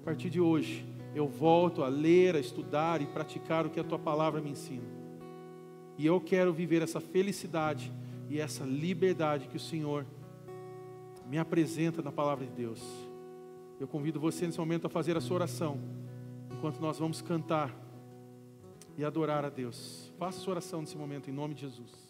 [SPEAKER 1] a partir de hoje, eu volto a ler, a estudar e praticar o que a tua palavra me ensina. E eu quero viver essa felicidade e essa liberdade que o Senhor me apresenta na palavra de Deus. Eu convido você nesse momento a fazer a sua oração, enquanto nós vamos cantar e adorar a Deus. Faça sua oração nesse momento, em nome de Jesus.